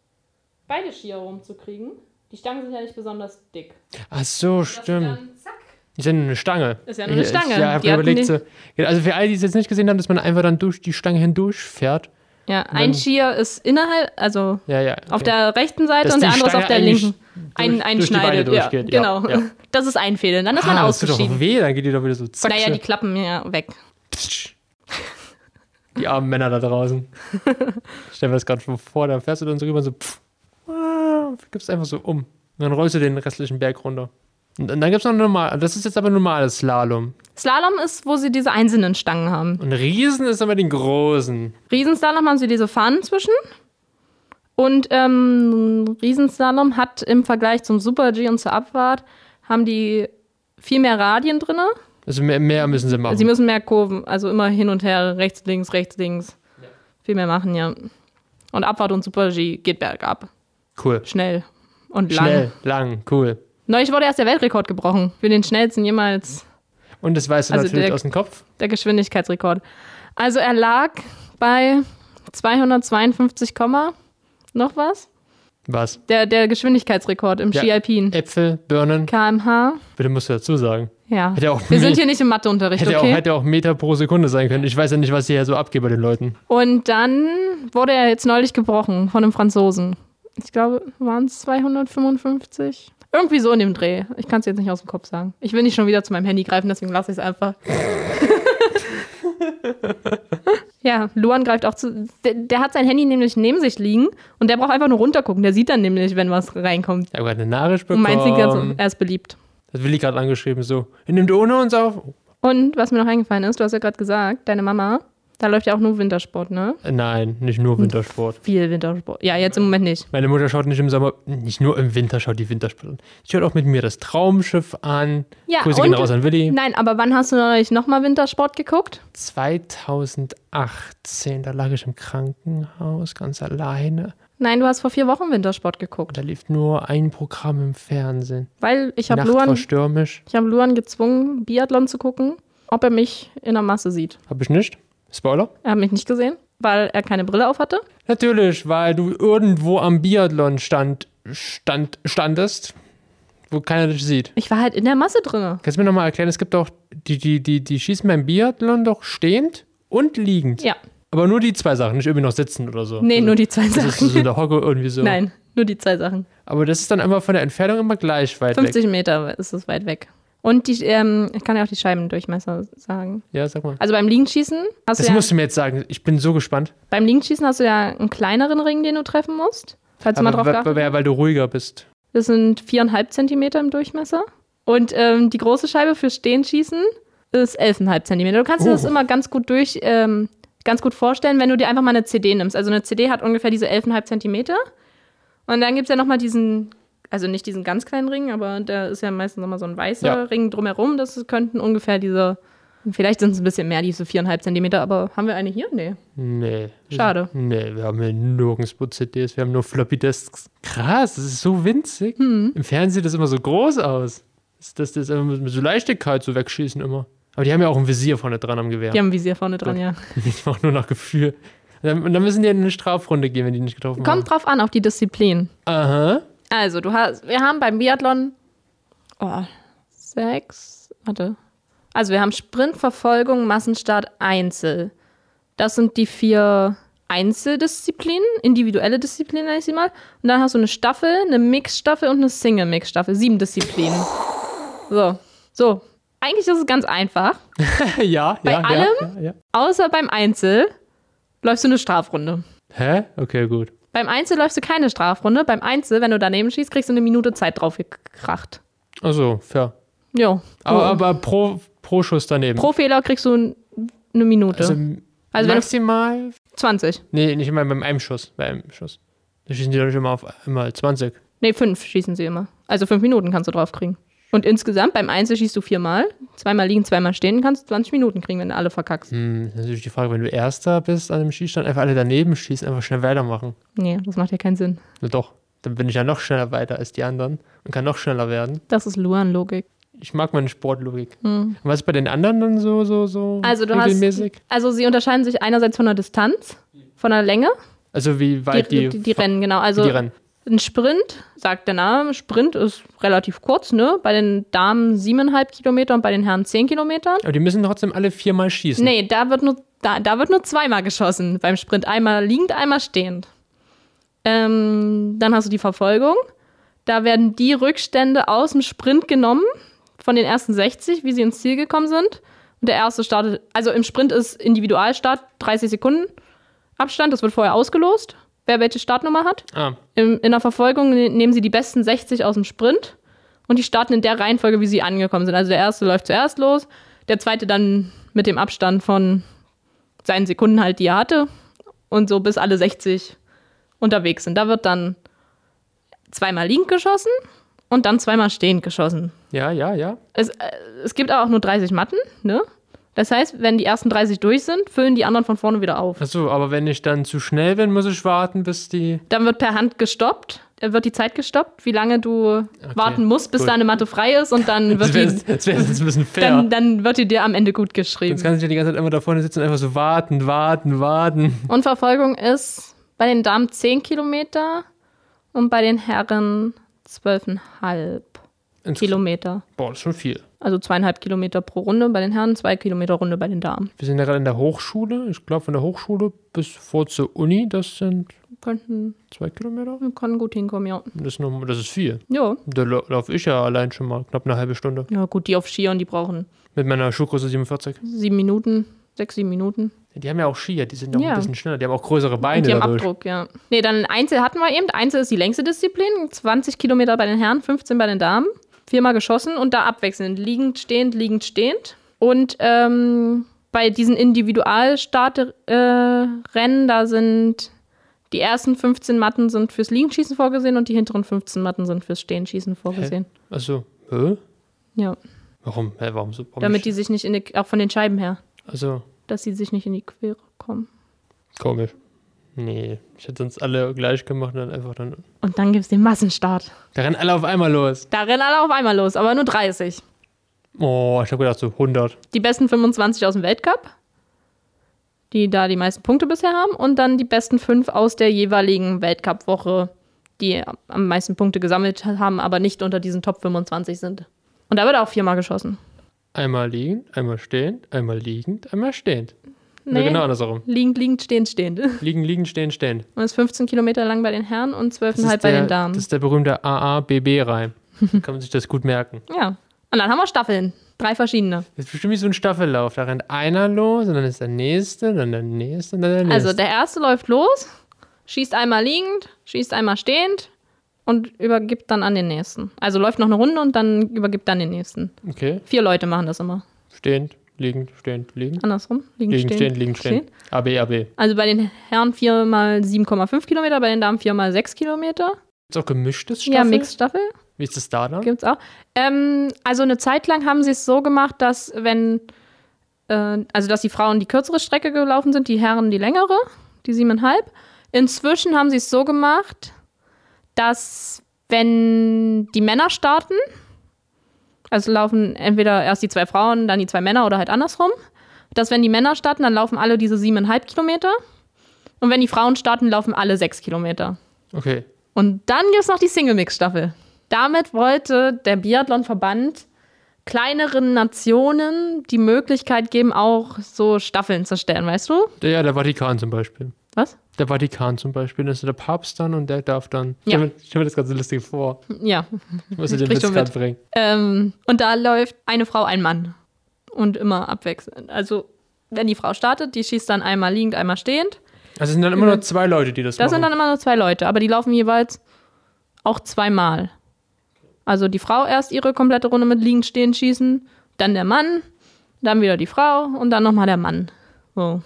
beide Skier rumzukriegen. Die Stangen sind ja nicht besonders dick. Ach so, Dass stimmt. Dann, zack. Ist ja nur eine Stange. Ist ja nur eine Stange. Ich, ja, Die überlegt, so, ja, also für alle, die es jetzt nicht gesehen haben, dass man einfach dann durch die Stange hindurch fährt. Ja, ein Skier ist innerhalb, also Ja, ja. auf okay. der rechten Seite Dass und der andere ist auf der linken. Ein, durch- durch Beine einschneidet. Durchgeht, ja, genau. Das ist einfädeln. Dann ist man ah, das tut doch ausgeschieden. weh, dann geht die doch wieder so zack. Naja, die klappen ja weg. Die armen Männer da draußen. Stell mir das gerade schon vor, da fährst du dann so rüber und so, pff, ah, gibst einfach so um. Und dann rollst du den restlichen Berg runter. Und, dann gibt es noch normal, das ist jetzt aber normales Slalom. Slalom ist, wo sie diese einzelnen Stangen haben. Und Riesen ist aber den großen. Riesenslalom haben sie diese Fahnen zwischen. Und ähm, Riesenslalom hat im Vergleich zum Super G und zur Abfahrt haben die viel mehr Radien drin. Also mehr, mehr müssen sie machen. Sie müssen mehr Kurven, also immer hin und her, rechts, links, rechts, links. Viel mehr machen, ja. Und Abfahrt und Super G geht bergab. cool. Schnell und lang. Schnell, lang, cool. Neulich wurde erst der Weltrekord gebrochen. Für den schnellsten jemals Und das weißt du Also natürlich der- aus dem Kopf. der Geschwindigkeitsrekord. Also er lag bei 252, Komma noch was? Was? Der, der Geschwindigkeitsrekord im Ja. Ski Alpin. Äpfel, Birnen. kmh. Bitte musst du dazu sagen. Ja. Auch Wir sind hier nicht im Matheunterricht, Hätte, auch, okay? hätte auch Meter pro Sekunde sein können. Ich weiß ja nicht, was hier so abgeht bei den Leuten. Und dann wurde er jetzt neulich gebrochen von einem Franzosen. Ich glaube, waren es 255? Irgendwie so in dem Dreh. Ich kann es jetzt nicht aus dem Kopf sagen. Ich will nicht schon wieder zu meinem Handy greifen, deswegen lasse ich es einfach. ja, Luan greift auch zu. Der, der hat sein Handy nämlich neben sich liegen und der braucht einfach nur runtergucken. Der sieht dann nämlich, wenn was reinkommt. Ich habe gerade eine Nachricht Und bekommen. meint sie ganz, er ist beliebt. Das Willi gerade angeschrieben, so. Ihr nehmt ohne uns auf. Und was mir noch eingefallen ist, du hast ja gerade gesagt, deine Mama, da läuft ja auch nur Wintersport, ne? Nein, nicht nur Wintersport. Viel Wintersport. Ja, jetzt im Moment nicht. Meine Mutter schaut nicht im Sommer, nicht nur im Winter schaut die Wintersport an. Sie schaut auch mit mir das Traumschiff an. Ja, Grüße und- gehen raus an Willi. Nein, aber wann hast du neulich nochmal Wintersport geguckt? 2018, da lag ich im Krankenhaus ganz alleine. Nein, du hast vor vier Wochen Wintersport geguckt. Da lief nur ein Programm im Fernsehen. Weil ich habe Nacht war Luan, stürmisch. ich hab Luan gezwungen, Biathlon zu gucken, ob er mich in der Masse sieht. Hab ich nicht? Spoiler? Er hat mich nicht gesehen, weil er keine Brille auf hatte. Natürlich, weil du irgendwo am Biathlon stand, stand, standest, wo keiner dich sieht. Ich war halt in der Masse drin. Kannst du mir nochmal erklären, es gibt doch, die, die, die, die schießen beim Biathlon doch stehend und liegend. Ja. Aber nur die zwei Sachen, nicht irgendwie noch sitzen oder so. Nee, also, nur die zwei Das ist so Sachen. in der Hocke irgendwie so. Nein, nur die zwei Sachen. Aber das ist dann immer von der Entfernung immer gleich weit 50 weg. Meter ist es weit weg. Und die, ähm, ich kann ja auch die Scheibendurchmesser sagen. Ja, sag mal. Also beim Liegenschießen hast Das du ja, musst du mir jetzt sagen. Ich bin so gespannt. beim Liegenschießen hast du ja einen kleineren Ring, den du treffen musst. Falls du mal Aber drauf weil, weil du ruhiger bist. Das sind viereinhalb Zentimeter im Durchmesser. Und ähm, die große Scheibe für Stehenschießen ist 11,5 Zentimeter. Du kannst dir das Oh. immer ganz gut durch, ähm, ganz gut vorstellen, wenn du dir einfach mal eine CD nimmst. Also eine CD hat ungefähr diese 11,5 Zentimeter. Und dann gibt es ja nochmal diesen, also nicht diesen ganz kleinen Ring, aber da ist ja meistens nochmal so ein weißer Ja. Ring drumherum. Das könnten ungefähr diese, vielleicht sind es ein bisschen mehr, diese 4,5 Zentimeter, aber haben wir eine hier? Nee. Nee. Schade. Nee, wir haben hier nirgendwo CDs, wir haben nur Floppy Disks. Krass, das ist so winzig. Hm. Im Fernsehen sieht das immer so groß aus. Das, das, immer mit so Leichtigkeit so wegschießen immer. Aber die haben ja auch ein Visier vorne dran am Gewehr. Die haben ein Visier vorne dran, ja. Ich mach nur nach Gefühl. Und dann, müssen die in eine Strafrunde gehen, wenn die nicht getroffen Kommt drauf an, auf die Disziplin. haben. Aha. Also, du hast, wir haben beim Biathlon oh, sechs, warte. Also, wir haben Sprint, Verfolgung, Massenstart, Einzel. Das sind die vier Einzeldisziplinen, individuelle Disziplinen, nenne ich sie mal. Und dann hast du eine Staffel, eine Mixstaffel und eine Single-Mix-Staffel. Sieben Disziplinen. So, so. Eigentlich ist es ganz einfach. ja, Bei ja, ja, allem? ja, ja. Außer beim Einzel läufst du eine Strafrunde. Hä? Okay, gut. Beim Einzel läufst du keine Strafrunde. Beim Einzel, wenn du daneben schießt, kriegst du eine Minute Zeit drauf gekracht. Also, fair. Jo. Aber, aber pro, pro Schuss daneben. Pro Fehler kriegst du eine Minute. also, Also, maximal. 20. Nee, nicht immer beim einem Schuss. Bei einem Schuss. Da schießen die doch nicht immer auf einmal 20. Nee, fünf schießen sie immer. Also fünf Minuten kannst du drauf kriegen. Und insgesamt beim Einzel schießt du viermal. Zweimal liegen, zweimal stehen, kannst du 20 Minuten kriegen, wenn du alle verkackst. Hm, das ist natürlich die Frage, wenn du Erster bist an dem Schießstand, einfach alle daneben schießen, einfach schnell weitermachen. Nee, das macht ja keinen Sinn. Na doch, dann bin ich ja noch schneller weiter als die anderen und kann noch schneller werden. Das ist Luan-Logik. Ich mag meine Sportlogik. Und was ist bei den anderen dann so, so, so Also du hast- regelmäßig? Also sie unterscheiden sich einerseits von der Distanz, von der Länge. Also wie Die, weit die, die, die Rennen, genau. Also die Rennen. Ein Sprint, sagt der Name, Sprint ist relativ kurz, ne? Bei den Damen siebeneinhalb Kilometer und bei den Herren zehn Kilometer. Aber die müssen trotzdem alle viermal schießen. Nee, da wird nur, da, da wird nur zweimal geschossen beim Sprint. Einmal liegend, einmal stehend. Ähm, dann hast du die Verfolgung. Da werden die Rückstände aus dem Sprint genommen, von den ersten 60, wie sie ins Ziel gekommen sind. Und der erste startet, also im Sprint ist Individualstart 30 Sekunden Abstand, das wird vorher ausgelost, wer welche Startnummer hat. Ah, Im, in der Verfolgung ne- nehmen sie die besten 60 aus dem Sprint und die starten in der Reihenfolge, wie sie angekommen sind. Also der erste läuft zuerst los, der zweite dann mit dem Abstand von seinen Sekunden halt, die er hatte und so bis alle 60 unterwegs sind. Da wird dann zweimal liegend geschossen und dann zweimal stehend geschossen. ja, ja, ja. Es, äh, es gibt aber auch nur 30 Matten, ne? Das heißt, wenn die ersten 30 durch sind, füllen die anderen von vorne wieder auf. Achso, aber wenn ich dann zu schnell bin, muss ich warten, bis die. Dann wird per Hand gestoppt. Dann wird die Zeit gestoppt, wie lange du warten musst, bis gut. deine Matte frei ist und dann Das wird wäre die, das wär jetzt ein bisschen fair. dann, dann wird die dir am Ende gut geschrieben. Sonst kannst du ja die ganze Zeit immer da vorne sitzen und einfach so warten, warten, warten. Und Verfolgung ist bei den Damen 10 Kilometer und bei den Herren 12,5 Ins- Kilometer. Boah, das ist schon viel. Also zweieinhalb Kilometer pro Runde bei den Herren, zwei Kilometer Runde bei den Damen. Wir sind ja gerade in der Hochschule. Ich glaube, von der Hochschule bis vor zur Uni, das sind Könnten, zwei Kilometer. kann gut hinkommen, ja. Das ist, noch, das ist viel. Ja. Da lau- laufe ich ja allein schon mal knapp eine halbe Stunde. Ja, gut, die auf Skiern, die brauchen Mit meiner Schuhgröße 47. sieben Minuten, sechs, sieben Minuten. Die haben ja auch Skier, die sind ja auch ein bisschen schneller. Die haben auch größere Beine Und die haben dadurch. Abdruck, ja. Nee, dann Einzel hatten wir eben. Einzel ist die längste Disziplin. 20 Kilometer bei den Herren, 15 bei den Damen. Viermal geschossen und da abwechselnd. Liegend, stehend, liegend, stehend. Und ähm, bei diesen Individualstartrennen, äh, da sind die ersten 15 Matten sind fürs Liegenschießen vorgesehen und die hinteren 15 Matten sind fürs Stehenschießen vorgesehen. Achso, hä? Ja, Warum? Hä, warum so? Warum damit die sich nicht in die, auch von den Scheiben her, Also, dass sie sich nicht in die Quere kommen. komisch. Nee, ich hätte sonst alle gleich gemacht und dann einfach dann. Und dann gibt es den Massenstart. Da rennen alle auf einmal los. Da rennen alle auf einmal los, aber nur 30. Oh, ich habe gedacht so 100. Die besten 25 aus dem Weltcup, die da die meisten Punkte bisher haben. Und dann die besten fünf aus der jeweiligen Weltcup-Woche, die am meisten Punkte gesammelt haben, aber nicht unter diesen Top 25 sind. Und da wird auch viermal geschossen. Einmal liegend, einmal stehend, einmal liegend, einmal stehend. Nee. Genau andersrum. liegend, liegend, stehend, stehend. Und Liegen, liegen, stehen, stehen. ist 15 Kilometer lang bei den Herren und 12,5 bei den Damen. das ist der berühmte AABB-Reim. Kann man sich das gut merken. ja. Und dann haben wir Staffeln. Drei verschiedene. Das ist bestimmt wie so ein Staffellauf. Da rennt einer los und dann ist der nächste, dann der nächste und dann der nächste. Also der erste läuft los, schießt einmal liegend, schießt einmal stehend und übergibt dann an den nächsten. Also läuft noch eine Runde und dann übergibt dann den nächsten. okay. Vier Leute machen das immer. Stehend, liegend, stehend, liegend. Andersrum. Liegend, Liegend, stehend, stehend, liegend, stehend. AB, AB. Also bei den Herren 4 mal 7,5 Kilometer, bei den Damen 4 mal 6 Kilometer. Ist auch gemischtes Staffel? Ja, Mixstaffel Wie ist das da dann? gibt es auch. Ähm, also eine Zeit lang haben sie es so gemacht, dass wenn, äh, also dass die Frauen die kürzere Strecke gelaufen sind, die Herren die längere, die siebeneinhalb. Inzwischen haben sie es so gemacht, dass wenn die Männer starten, also laufen entweder erst die zwei Frauen, dann die zwei Männer oder halt andersrum, dass wenn die Männer starten, dann laufen alle diese siebeneinhalb Kilometer. Und wenn die Frauen starten, laufen alle sechs Kilometer. Okay. Und dann gibt es noch die Single-Mix-Staffel. Damit wollte der Biathlon-Verband kleineren Nationen die Möglichkeit geben, auch so Staffeln zu stellen, weißt du? Ja, der Vatikan zum Beispiel. Was? Der Vatikan zum Beispiel. Das ist der Papst dann und der darf dann. Ja. stell mir- stell mir das ganz so lustig vor. Ja. Muss dir den Witz gerade bringen. Ähm, und da läuft eine Frau, ein Mann. Und immer abwechselnd. Also, wenn die Frau startet, die schießt dann einmal liegend, einmal stehend. Also es sind dann immer nur zwei Leute, die das, Das machen. sind dann immer nur zwei Leute, aber die laufen jeweils auch zweimal. Also die Frau erst ihre komplette Runde mit liegend, stehend schießen, dann der Mann, dann wieder die Frau und dann nochmal der Mann. So.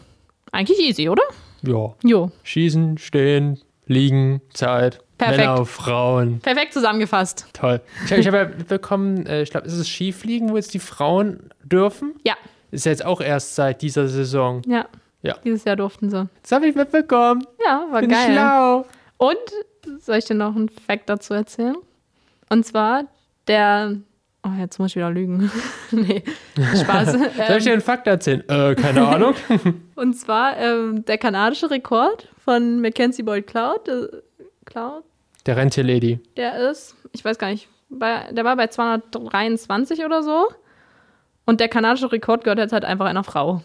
Eigentlich easy, oder? Ja. Jo. Schießen, stehen, liegen, Zeit. Perfekt. Männer, Frauen. Perfekt zusammengefasst. Toll. Ich, ich habe ja mitbekommen, äh, ich glaube, ist es Skifliegen, wo jetzt die Frauen dürfen? Ja, Ist ja jetzt auch erst seit dieser Saison. ja. Ja. Dieses Jahr durften sie. Das habe ich mitbekommen. Ja, war Bin geil. schlau. Und soll ich dir noch einen Fact dazu erzählen? Und zwar der, oh jetzt muss ich wieder lügen. nee, Spaß. Soll ich ähm, dir einen Fakt erzählen? Äh, keine Ahnung. und zwar ähm, der kanadische Rekord von Mackenzie Boyd Cloud, äh, Cloud, Der Rentier-Lady. der ist, ich weiß gar nicht, bei, der war bei 223 oder so. Und der kanadische Rekord gehört jetzt halt einfach einer Frau.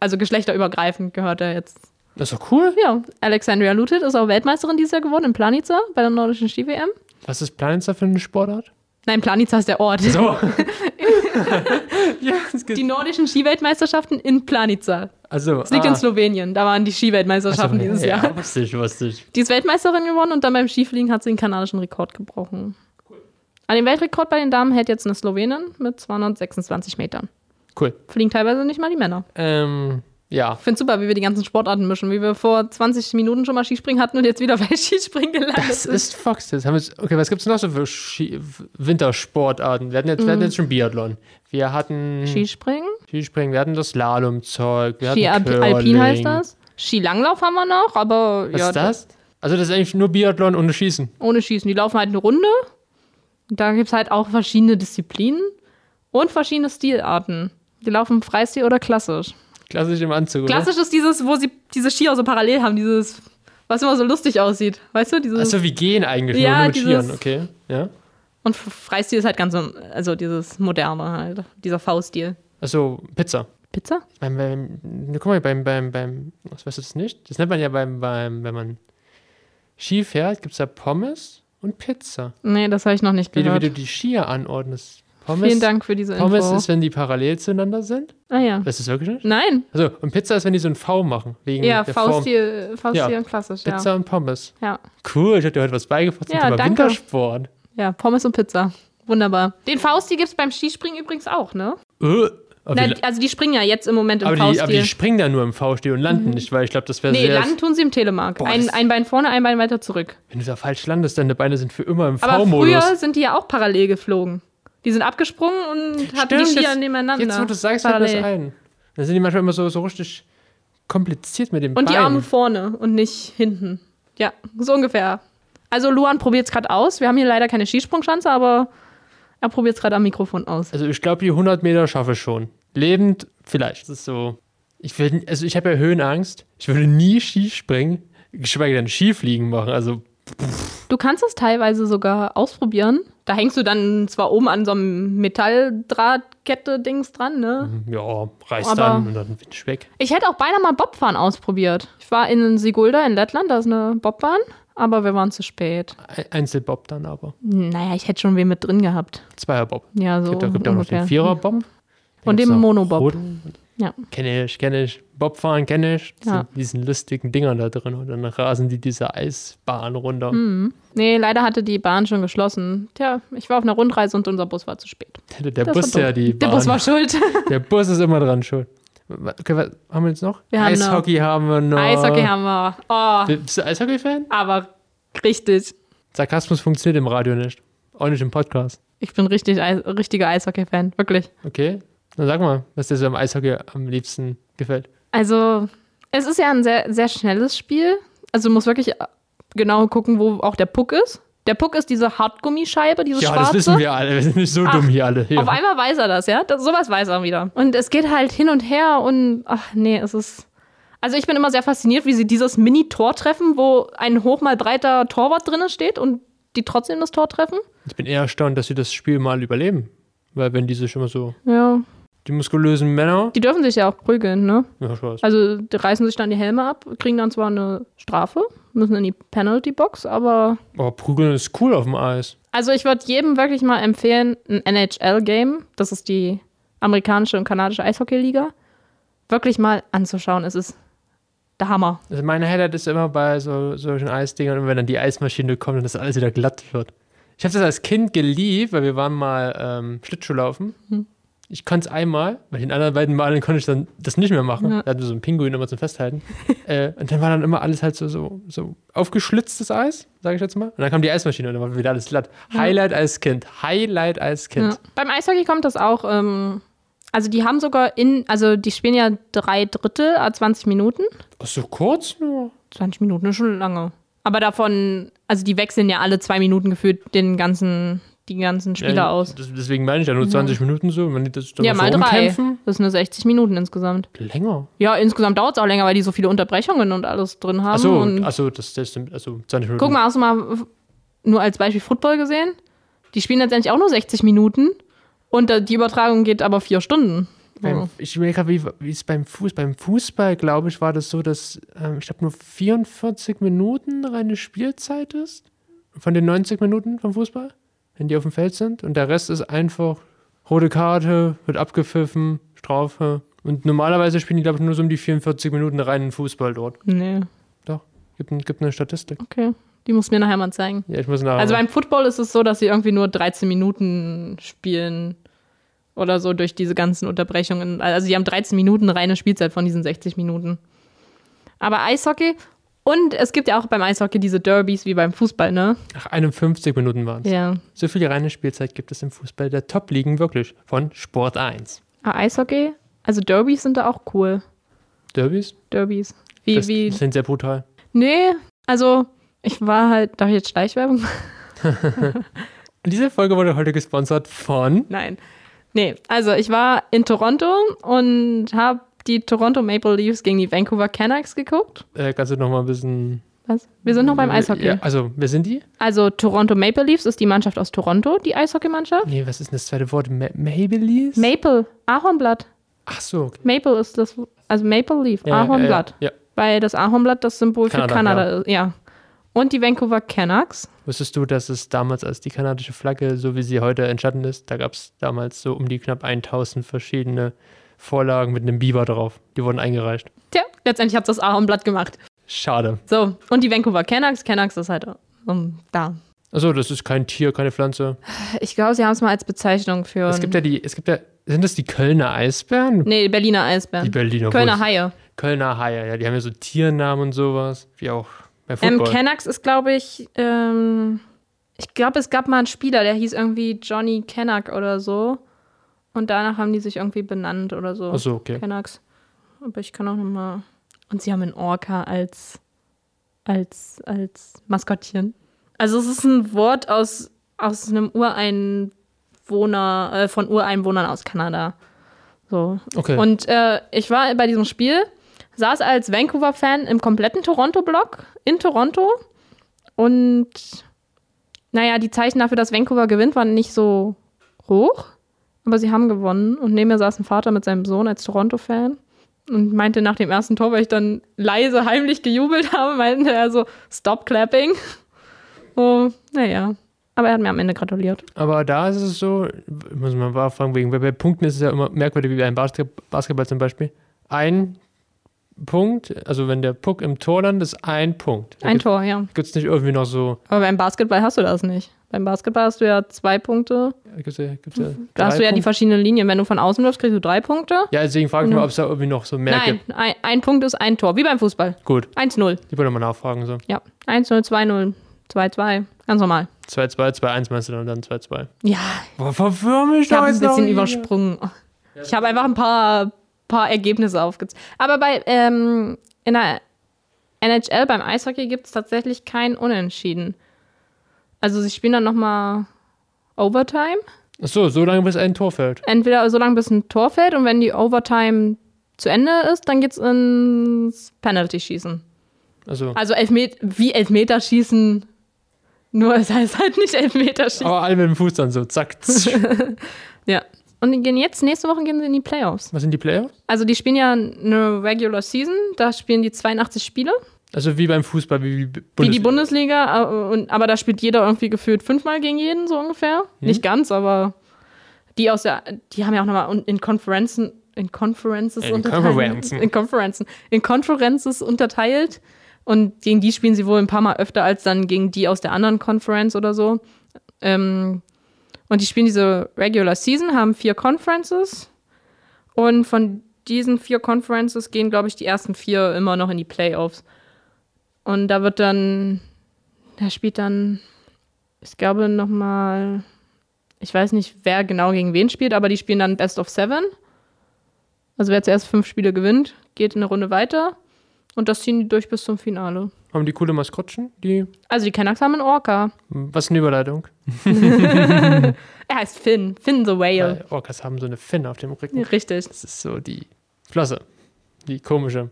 Also geschlechterübergreifend gehört er jetzt. Das ist doch cool. Ja, Alexandria Lutet ist auch Weltmeisterin dieses Jahr geworden in Planica bei der nordischen Ski-WM. Was ist Planitzer für eine Sportart? Nein, Planica ist der Ort. So. es Die nordischen Skiweltmeisterschaften in Planica. also, Das liegt in Slowenien. Da waren die Skiweltmeisterschaften dieses ja, Jahr. wusste ich, wusste ich. Die ist Weltmeisterin geworden und dann beim Skifliegen hat sie den kanadischen Rekord gebrochen. An den Weltrekord bei den Damen hält jetzt eine Slowenin mit 226 Metern. Cool. Fliegen teilweise nicht mal die Männer. Ähm, ja. Ich finde super, wie wir die ganzen Sportarten mischen, wie wir vor 20 Minuten schon mal Skispringen hatten und jetzt wieder bei Skispringen gelandet Das sind. ist Fox. Das haben wir jetzt, okay, was gibt es noch so für Ski, Wintersportarten? Wir hatten, jetzt, wir hatten jetzt schon Biathlon. Wir hatten Skispringen? Skispringen, wir hatten das Slalomzeug, wir hatten Ski Curling. Alpin heißt das. Skilanglauf haben wir noch, aber Was ja, ist das? Also das ist eigentlich nur Biathlon ohne Schießen. ohne Schießen. Die laufen halt eine Runde. Da gibt es halt auch verschiedene Disziplinen und verschiedene Stilarten. Die laufen Freistil oder klassisch. Klassisch im Anzug, oder? Klassisch ist dieses, wo sie diese Skier so parallel haben, dieses, was immer so lustig aussieht. Weißt du? Dieses, Achso, wie gehen eigentlich, Ja, nur mit dieses- Skiern, okay. Ja. Und Freistil ist halt ganz so, also dieses moderne halt, dieser V-Stil. Also Pizza. Pizza? Beim, beim, guck mal, beim, beim, beim, was weißt du das nicht? Das nennt man ja beim, beim wenn man Ski fährt, gibt es da Pommes und Pizza. Nee, das habe ich noch nicht Wie du, wie gehört. du die Skier anordnest. Pommes, Vielen Dank für diese Info. Pommes ist, wenn die parallel zueinander sind. ah ja. Du das wirklich nicht? Nein. Also, und Pizza ist, wenn die so ein V machen. Wegen Ja. V-Stil, V-Stil Ja. und klassisch, Pizza und Pommes. ja. Ja. Cool, ich habe dir heute was beigebracht zum Ja, Thema danke. Wintersport. Ja, Pommes und Pizza. Wunderbar. Den V-Stil gibt es beim Skispringen übrigens auch, ne? Äh, aber, Nein, also die springen ja jetzt im Moment im aber, die, aber die V-Stil. springen da nur im V-Stil und landen nicht, weil ich glaube, das wäre Nee, sehr. landen tun sie im Telemark. Boah, ein, ein Bein vorne, ein Bein weiter zurück. Wenn du da falsch landest, deine Beine sind für immer im Aber V-Modus. früher sind die ja auch parallel geflogen. Die sind abgesprungen und hatten die Stimmt, Skier jetzt- nebeneinander. Jetzt, wo du sagst, fällt mir das ein. Da sind die manchmal immer so, so richtig kompliziert mit dem Und die Bein. Arme vorne und nicht hinten. Ja, so ungefähr. Also Luan probiert es gerade aus. Wir haben hier leider keine Skisprungschanze, aber er probiert es gerade am Mikrofon aus. Also ich glaube, die 100 Meter schaffe ich schon. Lebend vielleicht. Das ist so. Ich will, also ich habe ja Höhenangst. Ich würde nie Skispringen, geschweige denn Skifliegen machen. Also Du kannst es teilweise sogar ausprobieren. Da hängst du dann zwar oben an so einem Metalldrahtkette-Dings dran, ne? ja, reißt Aber- dann und dann bin ich weg. Ich hätte auch beinahe mal Bobfahren ausprobiert. Ich war in Sigulda in Lettland, da ist eine Bobbahn, aber wir waren zu spät. Ein- Einzelbob dann aber. Naja, ich hätte schon wen mit drin gehabt. Zweierbob. Ja, so gibt, da gibt auch noch den Viererbob. Und den Monobob. Ja. Kenne ich, kenne ich. Bobfahren kenne ich. Ja. sind diesen lustigen Dingern da drin. Und dann rasen die diese Eisbahn runter. Hm. Nee, leider hatte die Bahn schon geschlossen. Tja, ich war auf einer Rundreise und unser Bus war zu spät. Der, der Bus, war ja die Der Bahn. Bus war schuld. Der Bus ist immer dran schuld. Okay, was haben wir jetzt noch? Wir haben Eishockey haben wir noch. Eishockey haben wir. Oh, Bist du Eishockey-Fan? aber richtig. Sarkasmus funktioniert im Radio nicht. Auch nicht im Podcast. Ich bin richtig richtiger Eishockey-Fan, wirklich. Okay? Dann sag mal, was dir so am Eishockey am liebsten gefällt. Also, es ist ja ein sehr, sehr schnelles Spiel. Also, du musst wirklich genau gucken, wo auch der Puck ist. Der Puck ist diese Hartgummischeibe, diese Ja, schwarze. das wissen wir alle. Wir sind nicht so Ach, dumm hier alle. Hier. Auf einmal weiß er das, ja? Das, sowas weiß er wieder. Und es geht halt hin und her und ach nee, es ist. Also ich bin immer sehr fasziniert, wie sie dieses Mini-Tor treffen, wo ein hoch mal breiter Torwart drin steht und die trotzdem das Tor treffen. Ich bin eher erstaunt, dass sie das Spiel mal überleben. Weil wenn die sich immer so, Ja. Die muskulösen Männer, Die dürfen sich ja auch prügeln, ne? ja, Spaß. Also die reißen sich dann die Helme ab, kriegen dann zwar eine Strafe, müssen in die Penalty-Box, aber. Aber Prügeln ist cool auf dem Eis. Also ich würde jedem wirklich mal empfehlen, ein NHL-Game, das ist die amerikanische und kanadische Eishockey-Liga, wirklich mal anzuschauen. Es ist der Hammer. Also meine Highlight ist immer bei so, solchen Eisdingern, und wenn dann die Eismaschine kommt und das alles wieder glatt wird. Ich habe das als Kind geliebt, weil wir waren mal ähm, Schlittschuhlaufen. Hm. Ich konnte es einmal, bei den anderen beiden Malen konnte ich dann das nicht mehr machen. Ja. Da hatten wir so einen Pinguin immer zum Festhalten. äh, und dann war dann immer alles halt so, so, so aufgeschlitztes Eis, sage ich jetzt mal. Und dann kam die Eismaschine und dann war wieder alles glatt. Highlight als Kind. Highlight als Kind. Ja. Beim Eishockey kommt das auch. Ähm, also die haben sogar in, also die spielen ja drei Drittel, a 20 Minuten. Ach, so kurz nur. 20 Minuten ist schon lange. Aber davon, also die wechseln ja alle zwei Minuten gefühlt den ganzen, die ganzen Spieler Ja, aus. Das, deswegen meine ich ja nur 20 Minuten so. Wenn die das dann Ja, so mal drei. umkämpfen, Das sind nur 60 Minuten insgesamt. länger. Ja, insgesamt dauert es auch länger, weil die so viele Unterbrechungen und alles drin haben. Achso, achso, das, das. Also 20 Minuten. Guck mal, hast du mal nur als Beispiel Football gesehen? Die spielen letztendlich auch nur 60 Minuten und die Übertragung geht aber vier Stunden. Beim, ich überlege gerade, wie, wie es beim Fuß, beim Fußball, glaube ich, war das so, dass ähm, ich glaube nur 44 Minuten reine Spielzeit ist. Von den 90 Minuten vom Fußball, wenn die auf dem Feld sind. Und der Rest ist einfach rote Karte, wird abgepfiffen, Strafe. Und normalerweise spielen die, glaube ich, nur so um die 44 Minuten reinen Fußball dort. Nee, Gibt, ein, gibt eine Statistik. okay. Die muss mir nachher mal zeigen. Ja, ich muss nach. Also beim Football ist es so, dass sie irgendwie nur 13 Minuten spielen oder so durch diese ganzen Unterbrechungen. Also die haben 13 Minuten reine Spielzeit von diesen 60 Minuten. Aber Eishockey und es gibt ja auch beim Eishockey diese Derbys wie beim Fußball, ne? Ach, 51 Minuten waren es. Ja. So viel reine Spielzeit gibt es im Fußball der Top-Ligen wirklich von Sport 1. Ah, Eishockey, also Derbys sind da auch cool. Derbys? Derbys. Wie, das wie, sind sehr brutal. nee, also ich war halt, darf ich jetzt Schleichwerbung? Diese Folge wurde heute gesponsert von. Nein. Nee, also ich war in Toronto und habe die Toronto Maple Leafs gegen die Vancouver Canucks geguckt. Äh, kannst du noch mal ein bisschen. Was? Wir sind noch beim Eishockey. Ja, also, wer sind die? Also Toronto Maple Leafs ist die Mannschaft aus Toronto, die Eishockeymannschaft. Nee, was ist denn das zweite Wort? Ma Maple Leafs? Maple, Ahornblatt. Ach so, okay. Maple ist das, also Maple Leaf, Ja, Ahornblatt. Ja, ja. Weil das Ahornblatt das Symbol Kanada, für Kanada ist. Ja. Und die Vancouver Canucks. Wusstest du, dass es damals, als die kanadische Flagge, so wie sie heute entstanden ist, da gab es damals so um die knapp 1000 verschiedene Vorlagen mit einem Biber drauf. Die wurden eingereicht. Tja, letztendlich hat das Ahornblatt gemacht. Schade. So, und die Vancouver Canucks. Canucks ist halt um, da. Achso, das ist kein Tier, keine Pflanze. Ich glaube, sie haben es mal als Bezeichnung für. Es gibt ja die, es gibt ja, sind das die Kölner Eisbären? nee, Berliner Eisbären. Die Berliner. Kölner Haie. Kölner Haie, ja, die haben ja so Tiernamen und sowas, wie auch bei Ähm, Football. Canucks ist, glaube ich, ähm, ich glaube, es gab mal einen Spieler, der hieß irgendwie Johnny Canuck oder so. Und danach haben die sich irgendwie benannt oder so. Achso, okay. Canucks. Aber ich kann auch nochmal. Und sie haben einen Orca als, als, als Maskottchen. Also es ist ein Wort aus, aus einem Ureinwohner, äh, von Ureinwohnern aus Kanada. So. Okay. Und äh, ich war bei diesem Spiel, saß als Vancouver-Fan im kompletten Toronto-Block in Toronto. Und naja, die Zeichen dafür, dass Vancouver gewinnt, waren nicht so hoch. Aber sie haben gewonnen. Und neben mir saß ein Vater mit seinem Sohn als Toronto-Fan. Und meinte nach dem ersten Tor, weil ich dann leise, heimlich gejubelt habe, meinte er so, stop clapping. Oh, naja. Aber er hat mir am Ende gratuliert. Aber da ist es so, muss mal mal fragen, wegen, weil bei Punkten ist es ja immer merkwürdig, wie beim Basket Basketball zum Beispiel. Ein Punkt, also wenn der Puck im Tor landet, ist ein Punkt. Ein Tor, ja. Gibt es nicht irgendwie noch so, Aber beim Basketball hast du das nicht. Beim Basketball hast du ja zwei Punkte. gibt's ja, gibt's ja Da hast du ja die verschiedenen Linien. Wenn du von außen wirfst, kriegst du drei Punkte. Ja, deswegen frage ich Mhm. mal, ob es da irgendwie noch so mehr Nein, gibt. ein, ein Punkt ist ein Tor. Wie beim Fußball. Gut, 1-0. ich wollte mal nachfragen. So. Ja. 1-0, 2-0, 2-2. Ganz normal. 2-2, 2-1 meinst du dann, und dann 2-2. Ja, Boah, verwirr mich ich habe ein jetzt noch bisschen übersprungen. Ich habe einfach ein paar, paar Ergebnisse aufgezeigt. Aber bei ähm, in der NHL beim Eishockey gibt es tatsächlich kein Unentschieden. Also sie spielen dann nochmal Overtime. Achso, so lange bis ein Tor fällt. Entweder so lange bis ein Tor fällt und wenn die Overtime zu Ende ist, dann geht's ins Penalty-Schießen. Also, Also Elfmet wie Elfmeterschießen, nur es heißt halt nicht Elfmeterschießen. aber alle mit dem Fuß dann so, zack. Ja. Und die gehen jetzt, nächste Woche gehen sie in die Playoffs. Was sind die Playoffs? Also die spielen ja eine Regular Season, da spielen die 82 Spiele, Also wie beim Fußball, wie, wie, wie die Bundesliga, und, aber da spielt jeder irgendwie gefühlt fünfmal gegen jeden, so ungefähr. Nicht ganz, aber die aus der, die haben ja auch nochmal in Konferenzen, in Conferences In unterteilt. Conferenzen. In Konferenzen. In Conferences unterteilt. Und gegen die spielen sie wohl ein paar Mal öfter als dann gegen die aus der anderen Conference oder so. Ähm, und die spielen diese Regular Season, haben vier Conferences. Und von diesen vier Conferences gehen, glaube ich, die ersten vier immer noch in die Playoffs. Und da wird dann, da spielt dann, ich glaube, nochmal, ich weiß nicht, wer genau gegen wen spielt, aber die spielen dann Best of Seven. Also wer zuerst fünf Spiele gewinnt, geht in eine Runde weiter. Und das ziehen die durch bis zum Finale. Haben die coole Maskottchen? Die, Also die Canucks haben einen Orca. was ist eine Überleitung? Er heißt Finn. Finn the Whale. Weil Orcas haben so eine Finne auf dem Rücken. Richtig. Das ist so die Flosse. Die komische.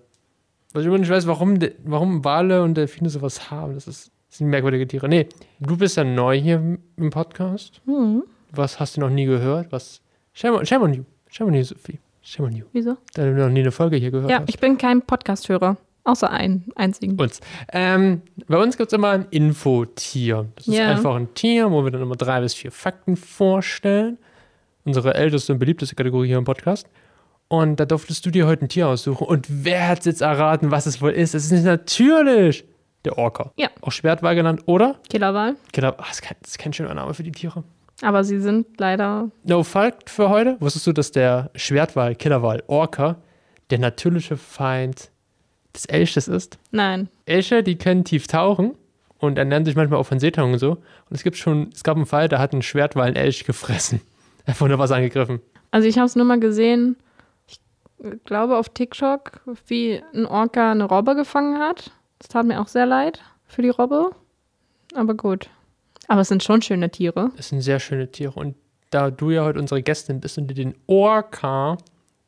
Was ich immer nicht weiß, warum, warum Wale und Delfine sowas haben. Das, ist, das sind merkwürdige Tiere. Nee, du bist ja neu hier im Podcast. Hm. Was hast du noch nie gehört? Was? Shame on, shame on you. Shame on you, Sophie. Shame on you. Wieso? Da du noch nie eine Folge hier gehört Ja, hast. ich bin kein Podcast-Hörer. Außer einen einzigen. uns. Ähm, bei uns gibt es immer ein Infotier. Das ist Ja. einfach ein Tier, wo wir dann immer drei bis vier Fakten vorstellen. Unsere älteste und beliebteste Kategorie hier im Podcast. Und da durftest du dir heute ein Tier aussuchen. Und wer hat jetzt erraten, was es wohl ist? Es ist natürlich der Orca. Ja. Auch Schwertwal genannt, oder? Killerwahl. Genau. Ah, das, ist kein, das ist kein schöner Name für die Tiere. Aber sie sind leider. No Fact für heute. Wusstest du, dass der Schwertwal, Killerwal, Orca der natürliche Feind des Elches ist? Nein. Elche, die können tief tauchen und ernähren sich manchmal auch von Seetang und so. Und es gibt schon, es gab einen Fall, da hat ein Schwertwal einen Elch gefressen. Einfach nur was angegriffen. Also ich habe es nur mal gesehen, ich glaube auf TikTok, wie ein Orca eine Robbe gefangen hat. Das tat mir auch sehr leid für die Robbe. Aber gut. Aber es sind schon schöne Tiere. Das sind sehr schöne Tiere. Und da du ja heute unsere Gästin bist und dir den Orca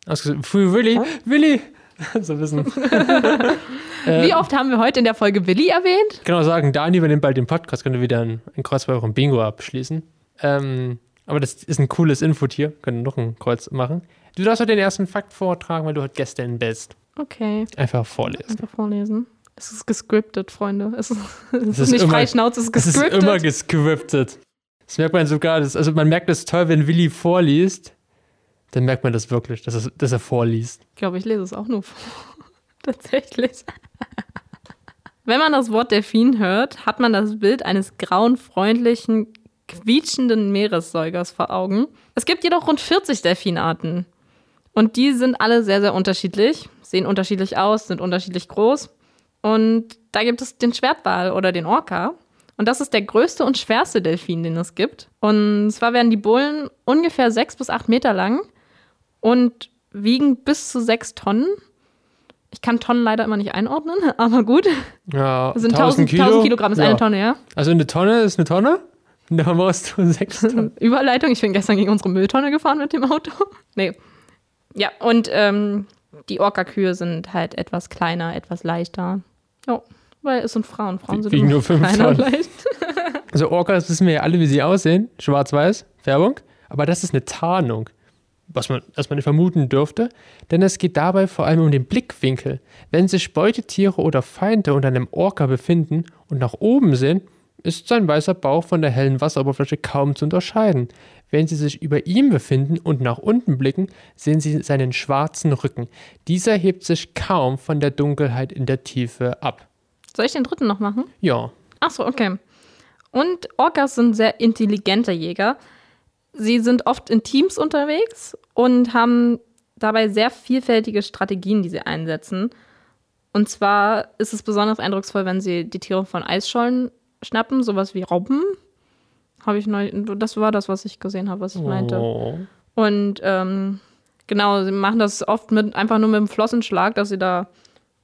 ausgesucht für Willi, Willi, so wissen. Wie oft haben wir heute in der Folge Willi erwähnt? Ich kann auch sagen, Dani übernimmt bald den Podcast, können wir wieder ein, ein Kreuz bei eurem Bingo abschließen. Ähm, aber das ist ein cooles Infotier, können noch ein Kreuz machen. Du darfst heute den ersten Fakt vortragen, weil du heute Gästin bist. Okay, Einfach vorlesen. einfach vorlesen. Es ist gescriptet, Freunde. Es ist, es ist, ist nicht immer- Freischnauze, es ist Es ist gescriptet. immer gescriptet. Das merkt man sogar, das, also man merkt es toll, wenn Willi vorliest, dann merkt man das wirklich, dass, es, dass er vorliest. Ich glaube, ich lese es auch nur vor. Tatsächlich. Wenn man das Wort Delfin hört, hat man das Bild eines grauen, freundlichen, quietschenden Meeressäugers vor Augen. Es gibt jedoch rund 40 Delfinarten. Und die sind alle sehr, sehr unterschiedlich, sehen unterschiedlich aus, sind unterschiedlich groß. Und da gibt es den Schwertwal oder den Orca. Und das ist der größte und schwerste Delfin, den es gibt. Und zwar werden die Bullen ungefähr sechs bis acht Meter lang und wiegen bis zu sechs Tonnen. Ich kann Tonnen leider immer nicht einordnen, aber gut. Ja, Das sind 1000, 1000 Kilogramm ist ja. eine Tonne, ja. Also eine Tonne ist eine Tonne. Da brauchst du sechs Tonnen. Überleitung. Ich bin gestern gegen unsere Mülltonne gefahren mit dem Auto. Nee. Ja, und ähm, die Orca-Kühe sind halt etwas kleiner, etwas leichter. Ja, weil es sind Frauen. Frauen sind Wiegen nur fünf kleiner Tonnen. leicht. Also Orcas wissen wir ja alle, wie sie aussehen. Schwarz-Weiß, Färbung. Aber das ist eine Tarnung. Was man erstmal nicht vermuten dürfte. Denn es geht dabei vor allem um den Blickwinkel. Wenn sich Beutetiere oder Feinde unter einem Orca befinden und nach oben sehen, ist sein weißer Bauch von der hellen Wasseroberfläche kaum zu unterscheiden. Wenn sie sich über ihm befinden und nach unten blicken, sehen sie seinen schwarzen Rücken. Dieser hebt sich kaum von der Dunkelheit in der Tiefe ab. Soll ich den dritten noch machen? Ja, Ach so, okay. Und Orcas sind sehr intelligente Jäger. Sie sind oft in Teams unterwegs und haben dabei sehr vielfältige Strategien, die sie einsetzen. Und zwar ist es besonders eindrucksvoll, wenn sie die Tiere von Eisschollen schnappen, sowas wie Robben. Habe ich neu, das war das, was ich gesehen habe, was ich meinte. Oh. Und ähm, genau, sie machen das oft mit einfach nur mit dem Flossenschlag, dass sie da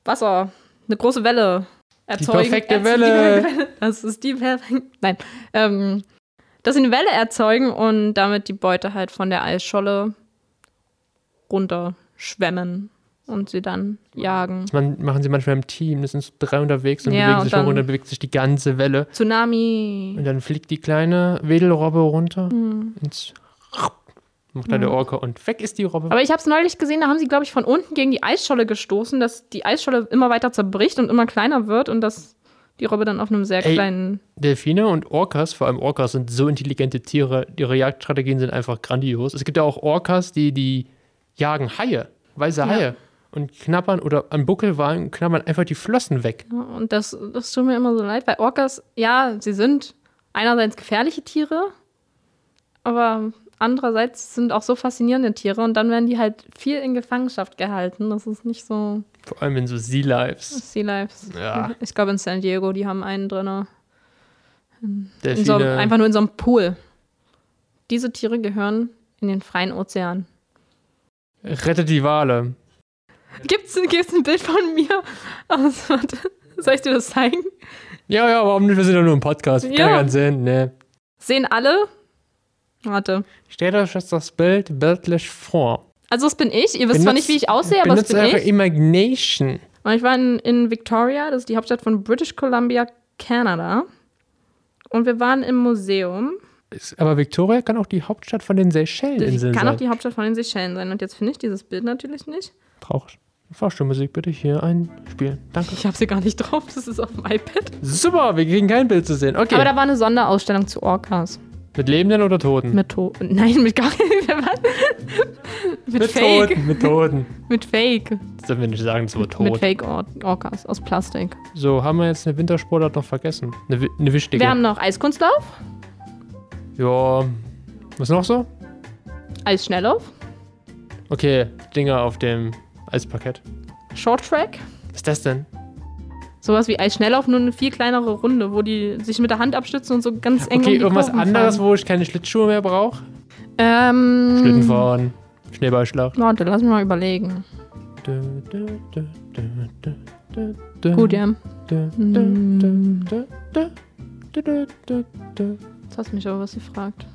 Wasser, eine große Welle erzeugen. perfekte Erz- Welle. Die, das ist die perfekte. Nein. Ähm, dass sie eine Welle erzeugen und damit die Beute halt von der Eisscholle runterschwemmen und sie dann jagen. Das man, machen sie manchmal im Team. Das sind so drei unterwegs und Ja, bewegen und sich dann bewegt sich die ganze Welle. Tsunami. Und dann fliegt die kleine Wedelrobbe runter Hm. ins macht da der Orca und weg ist die Robbe. Aber ich habe es neulich gesehen, da haben sie, glaube ich, von unten gegen die Eisscholle gestoßen, dass die Eisscholle immer weiter zerbricht und immer kleiner wird und dass die Robbe dann auf einem sehr Ey. kleinen. Delfine und Orcas, vor allem Orcas, sind so intelligente Tiere. Ihre Jagdstrategien sind einfach grandios. Es gibt ja auch Orcas, die, die jagen Haie, weiße Ja. Haie. Und knabbern oder an Buckelwalen knabbern einfach die Flossen weg. Ja, und das, das tut mir immer so leid, weil Orcas, ja, sie sind einerseits gefährliche Tiere, aber andererseits sind auch so faszinierende Tiere und dann werden die halt viel in Gefangenschaft gehalten. Das ist nicht so Vor allem in so Sea Lives. Sea Lives. Ja. Ich glaube in San Diego, die haben einen drin. In so, einfach nur in so einem Pool. Diese Tiere gehören in den freien Ozean. Rettet die Wale. Gibt's, gibt's ein Bild von mir aus, warte, Soll ich dir das zeigen? Ja, ja, warum nicht? Wir sind ja nur im Podcast. Kann Ja. ja keinen Sinn, ne. Sehen alle? Warte. Stellt euch jetzt das Bild bildlich vor. Also das bin ich. Ihr wisst zwar nicht, wie ich aussehe, aber das benutzt bin eure ich. Imagination. Und ich war in, in Victoria, das ist die Hauptstadt von British Columbia, Kanada. Und wir waren im Museum. Ist- Aber Victoria kann auch die Hauptstadt von den Seychelleninseln kann sein. auch die Hauptstadt von den Seychellen sein. Und jetzt finde ich dieses Bild natürlich nicht. Traurig. Fahrstuhlmusik bitte hier einspielen. Danke. Ich habe sie gar nicht drauf. Das ist auf dem iPad. Super, wir kriegen kein Bild zu sehen. Okay. Aber da war eine Sonderausstellung zu Orcas. Mit Lebenden oder Toten? Mit To Nein, mit gar was? mit, Mit Fake. Toten. Mit Toten. Mit Fake. Das dürfen wir nicht sagen, das Mit tot. Fake Or Orcas aus Plastik. So, haben wir jetzt eine Wintersportart noch vergessen? Eine, eine wichtige. Wir haben noch Eiskunstlauf, ja. Was noch so? Eisschnelllauf, Okay, Dinger auf dem Eisparkett. Short Track. Was ist das denn? Sowas wie Eisschnelllauf, nur eine viel kleinere Runde, wo die sich mit der Hand abstützen und so ganz eng. Okay, um irgendwas Kurven anderes, fahren. wo ich keine Schlittschuhe mehr brauche? Ähm. Schlittenfahren, Schneeballschlacht. Warte, lass mich mal überlegen. Du, du, du, du, du. Gut, ja. Jetzt hast du mich aber was gefragt.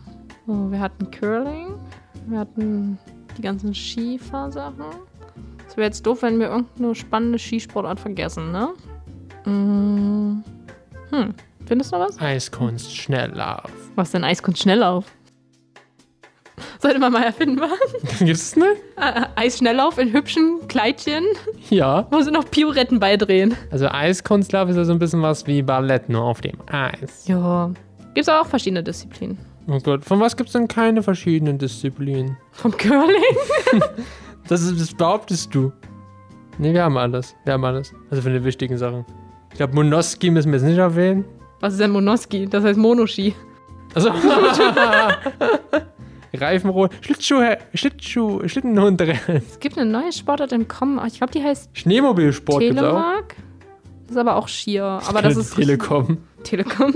So, wir hatten Curling, wir hatten die ganzen Skifahrsachen. Es wäre jetzt doof, wenn wir irgendeine spannende Skisportart vergessen, ne? Mm, Hm, findest du noch was? Eiskunst, Schnelllauf. Was denn Eiskunst Schnelllauf? Sollte man mal erfinden, was? Gibt's ne? Äh, Eisschnelllauf in hübschen Kleidchen, Ja. wo sie noch Pirouetten beidrehen. Also Eiskunstlauf ist ja so ein bisschen was wie Ballett, nur auf dem Eis. Ja. Gibt's aber auch verschiedene Disziplinen. Oh Gott, von was gibt's denn keine verschiedenen Disziplinen? Vom Curling? Das, ist, das behauptest du. Nee, wir haben alles. Wir haben alles. Also für die wichtigen Sachen. Ich glaube, Monoski müssen wir jetzt nicht erwähnen. Was ist denn Monoski? Das heißt Monoski. Also. Reifenrot. Schlittschuh, Schlittschuh, Schlittenhundrennen. Es gibt eine neue Sportart im Kommen. Ich glaube, die heißt Schneemobilsport. Telemark. Das ist aber auch Skier. Aber das ist Telekom. Telekom.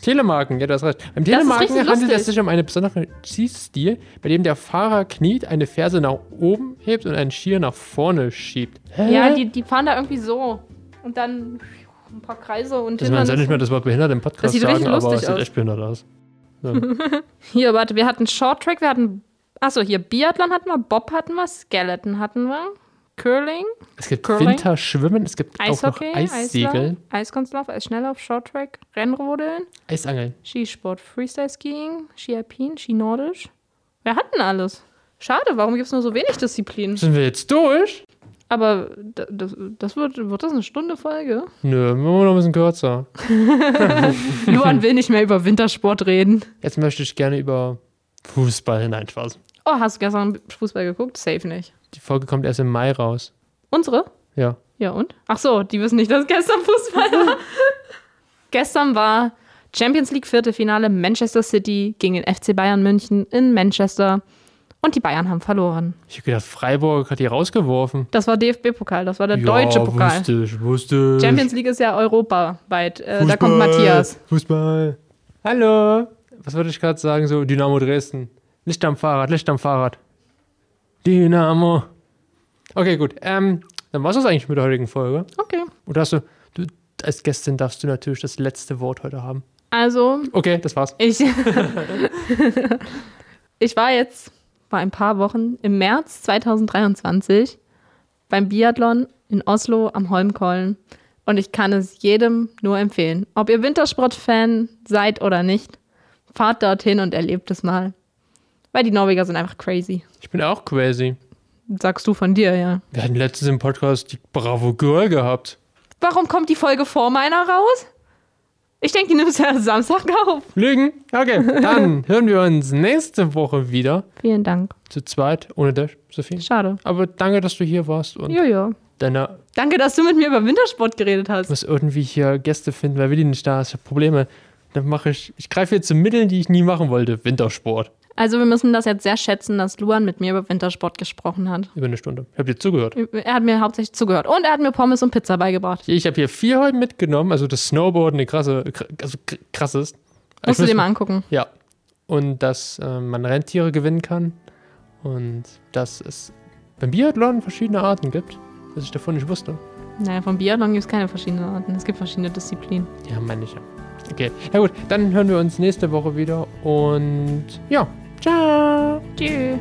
Telemarken, ja, du hast recht. Beim Telemarken handelt es sich um einen besonderen Skistil, bei dem der Fahrer kniet, eine Ferse nach oben hebt und einen Skier nach vorne schiebt. Hä? Ja, die, die fahren da irgendwie so. Und dann ein paar Kreise und Also man soll nicht mehr das Wort behindert im Podcast sagen, aber es sieht echt behindert aus. So. Hier, warte, wir hatten Short Track, wir hatten. Achso, hier Biathlon hatten wir, Bob hatten wir, Skeleton hatten wir, Curling, Es gibt Curling. Winterschwimmen, es gibt Eishockey, auch noch Eissegeln, Eiskunstlauf, Eisschnelllauf, Short Track, Rennrodeln, Eisangeln. Skisport, Freestyle Skiing, Ski Alpin, Ski Nordisch. Wir hatten alles. Schade, warum gibt es nur so wenig Disziplinen? Sind wir jetzt durch? Aber das, das wird, wird das eine Stunde Folge? Nö, machen wir noch ein bisschen kürzer. Luan will nicht mehr über Wintersport reden. Jetzt möchte ich gerne über Fußball hinein Spaß. Oh, hast du gestern Fußball geguckt? Safe nicht. Die Folge kommt erst im Mai raus. Unsere? Ja. Ja, und? Ach so, die wissen nicht, dass gestern Fußball war. gestern war Champions League Viertelfinale Manchester City gegen den FC Bayern München in Manchester. Und die Bayern haben verloren. Ich hab gedacht, Freiburg hat die rausgeworfen. Das war DFB-Pokal, das war der ja, deutsche Pokal. Wusste ich, wusste ich. Champions League ist ja europaweit. Äh, da Fußball, kommt Matthias. Fußball. Hallo. Was würde ich gerade sagen? So, Dynamo Dresden. Licht am Fahrrad, Licht am Fahrrad. Dynamo. Okay, gut. Ähm, dann war es das eigentlich mit der heutigen Folge. Okay. Oder hast du, du, als Gästin darfst du natürlich das letzte Wort heute haben. Also, Okay, das war's. ich, ich war jetzt vor ein paar Wochen im März 2023 beim Biathlon in Oslo am Holmkollen und ich kann es jedem nur empfehlen. Ob ihr Wintersport-Fan seid oder nicht, fahrt dorthin und erlebt es mal. Weil die Norweger sind einfach crazy. Ich bin auch crazy. Sagst du von dir, ja. Wir hatten letztens im Podcast die Bravo Girl gehabt. Warum kommt die Folge vor meiner raus? Ich denke, die nimmst du ja Samstag auf. Lügen? Okay, dann hören wir uns nächste Woche wieder. Vielen Dank. Zu zweit, ohne dich, Sophie. Schade. Aber danke, dass du hier warst und Jojo. deine Danke, dass du mit mir über Wintersport geredet Ich hast. muss irgendwie hier Gäste finden, weil Willi nicht da ist. Ich habe Probleme. Dann mache ich, ich greife jetzt zu Mitteln, die ich nie machen wollte. Wintersport. Also wir müssen das jetzt sehr schätzen, dass Luan mit mir über Wintersport gesprochen hat. Über eine Stunde. Ich habe dir zugehört. Er hat mir hauptsächlich zugehört. Und er hat mir Pommes und Pizza beigebracht. Ich habe hier vier heute mitgenommen. Also das Snowboarden, eine krasse, kr- also kr- krass ist. Musst du Ich dir mal angucken. Ja. Und dass äh, man Rentiere gewinnen kann. Und dass es beim Biathlon verschiedene Arten gibt. Was ich davon nicht wusste. Naja, vom Biathlon gibt es keine verschiedenen Arten. Es gibt verschiedene Disziplinen. Ja, meine ich ja. Okay, na gut, dann hören wir uns nächste Woche wieder und ja, Ciao. Tschüss.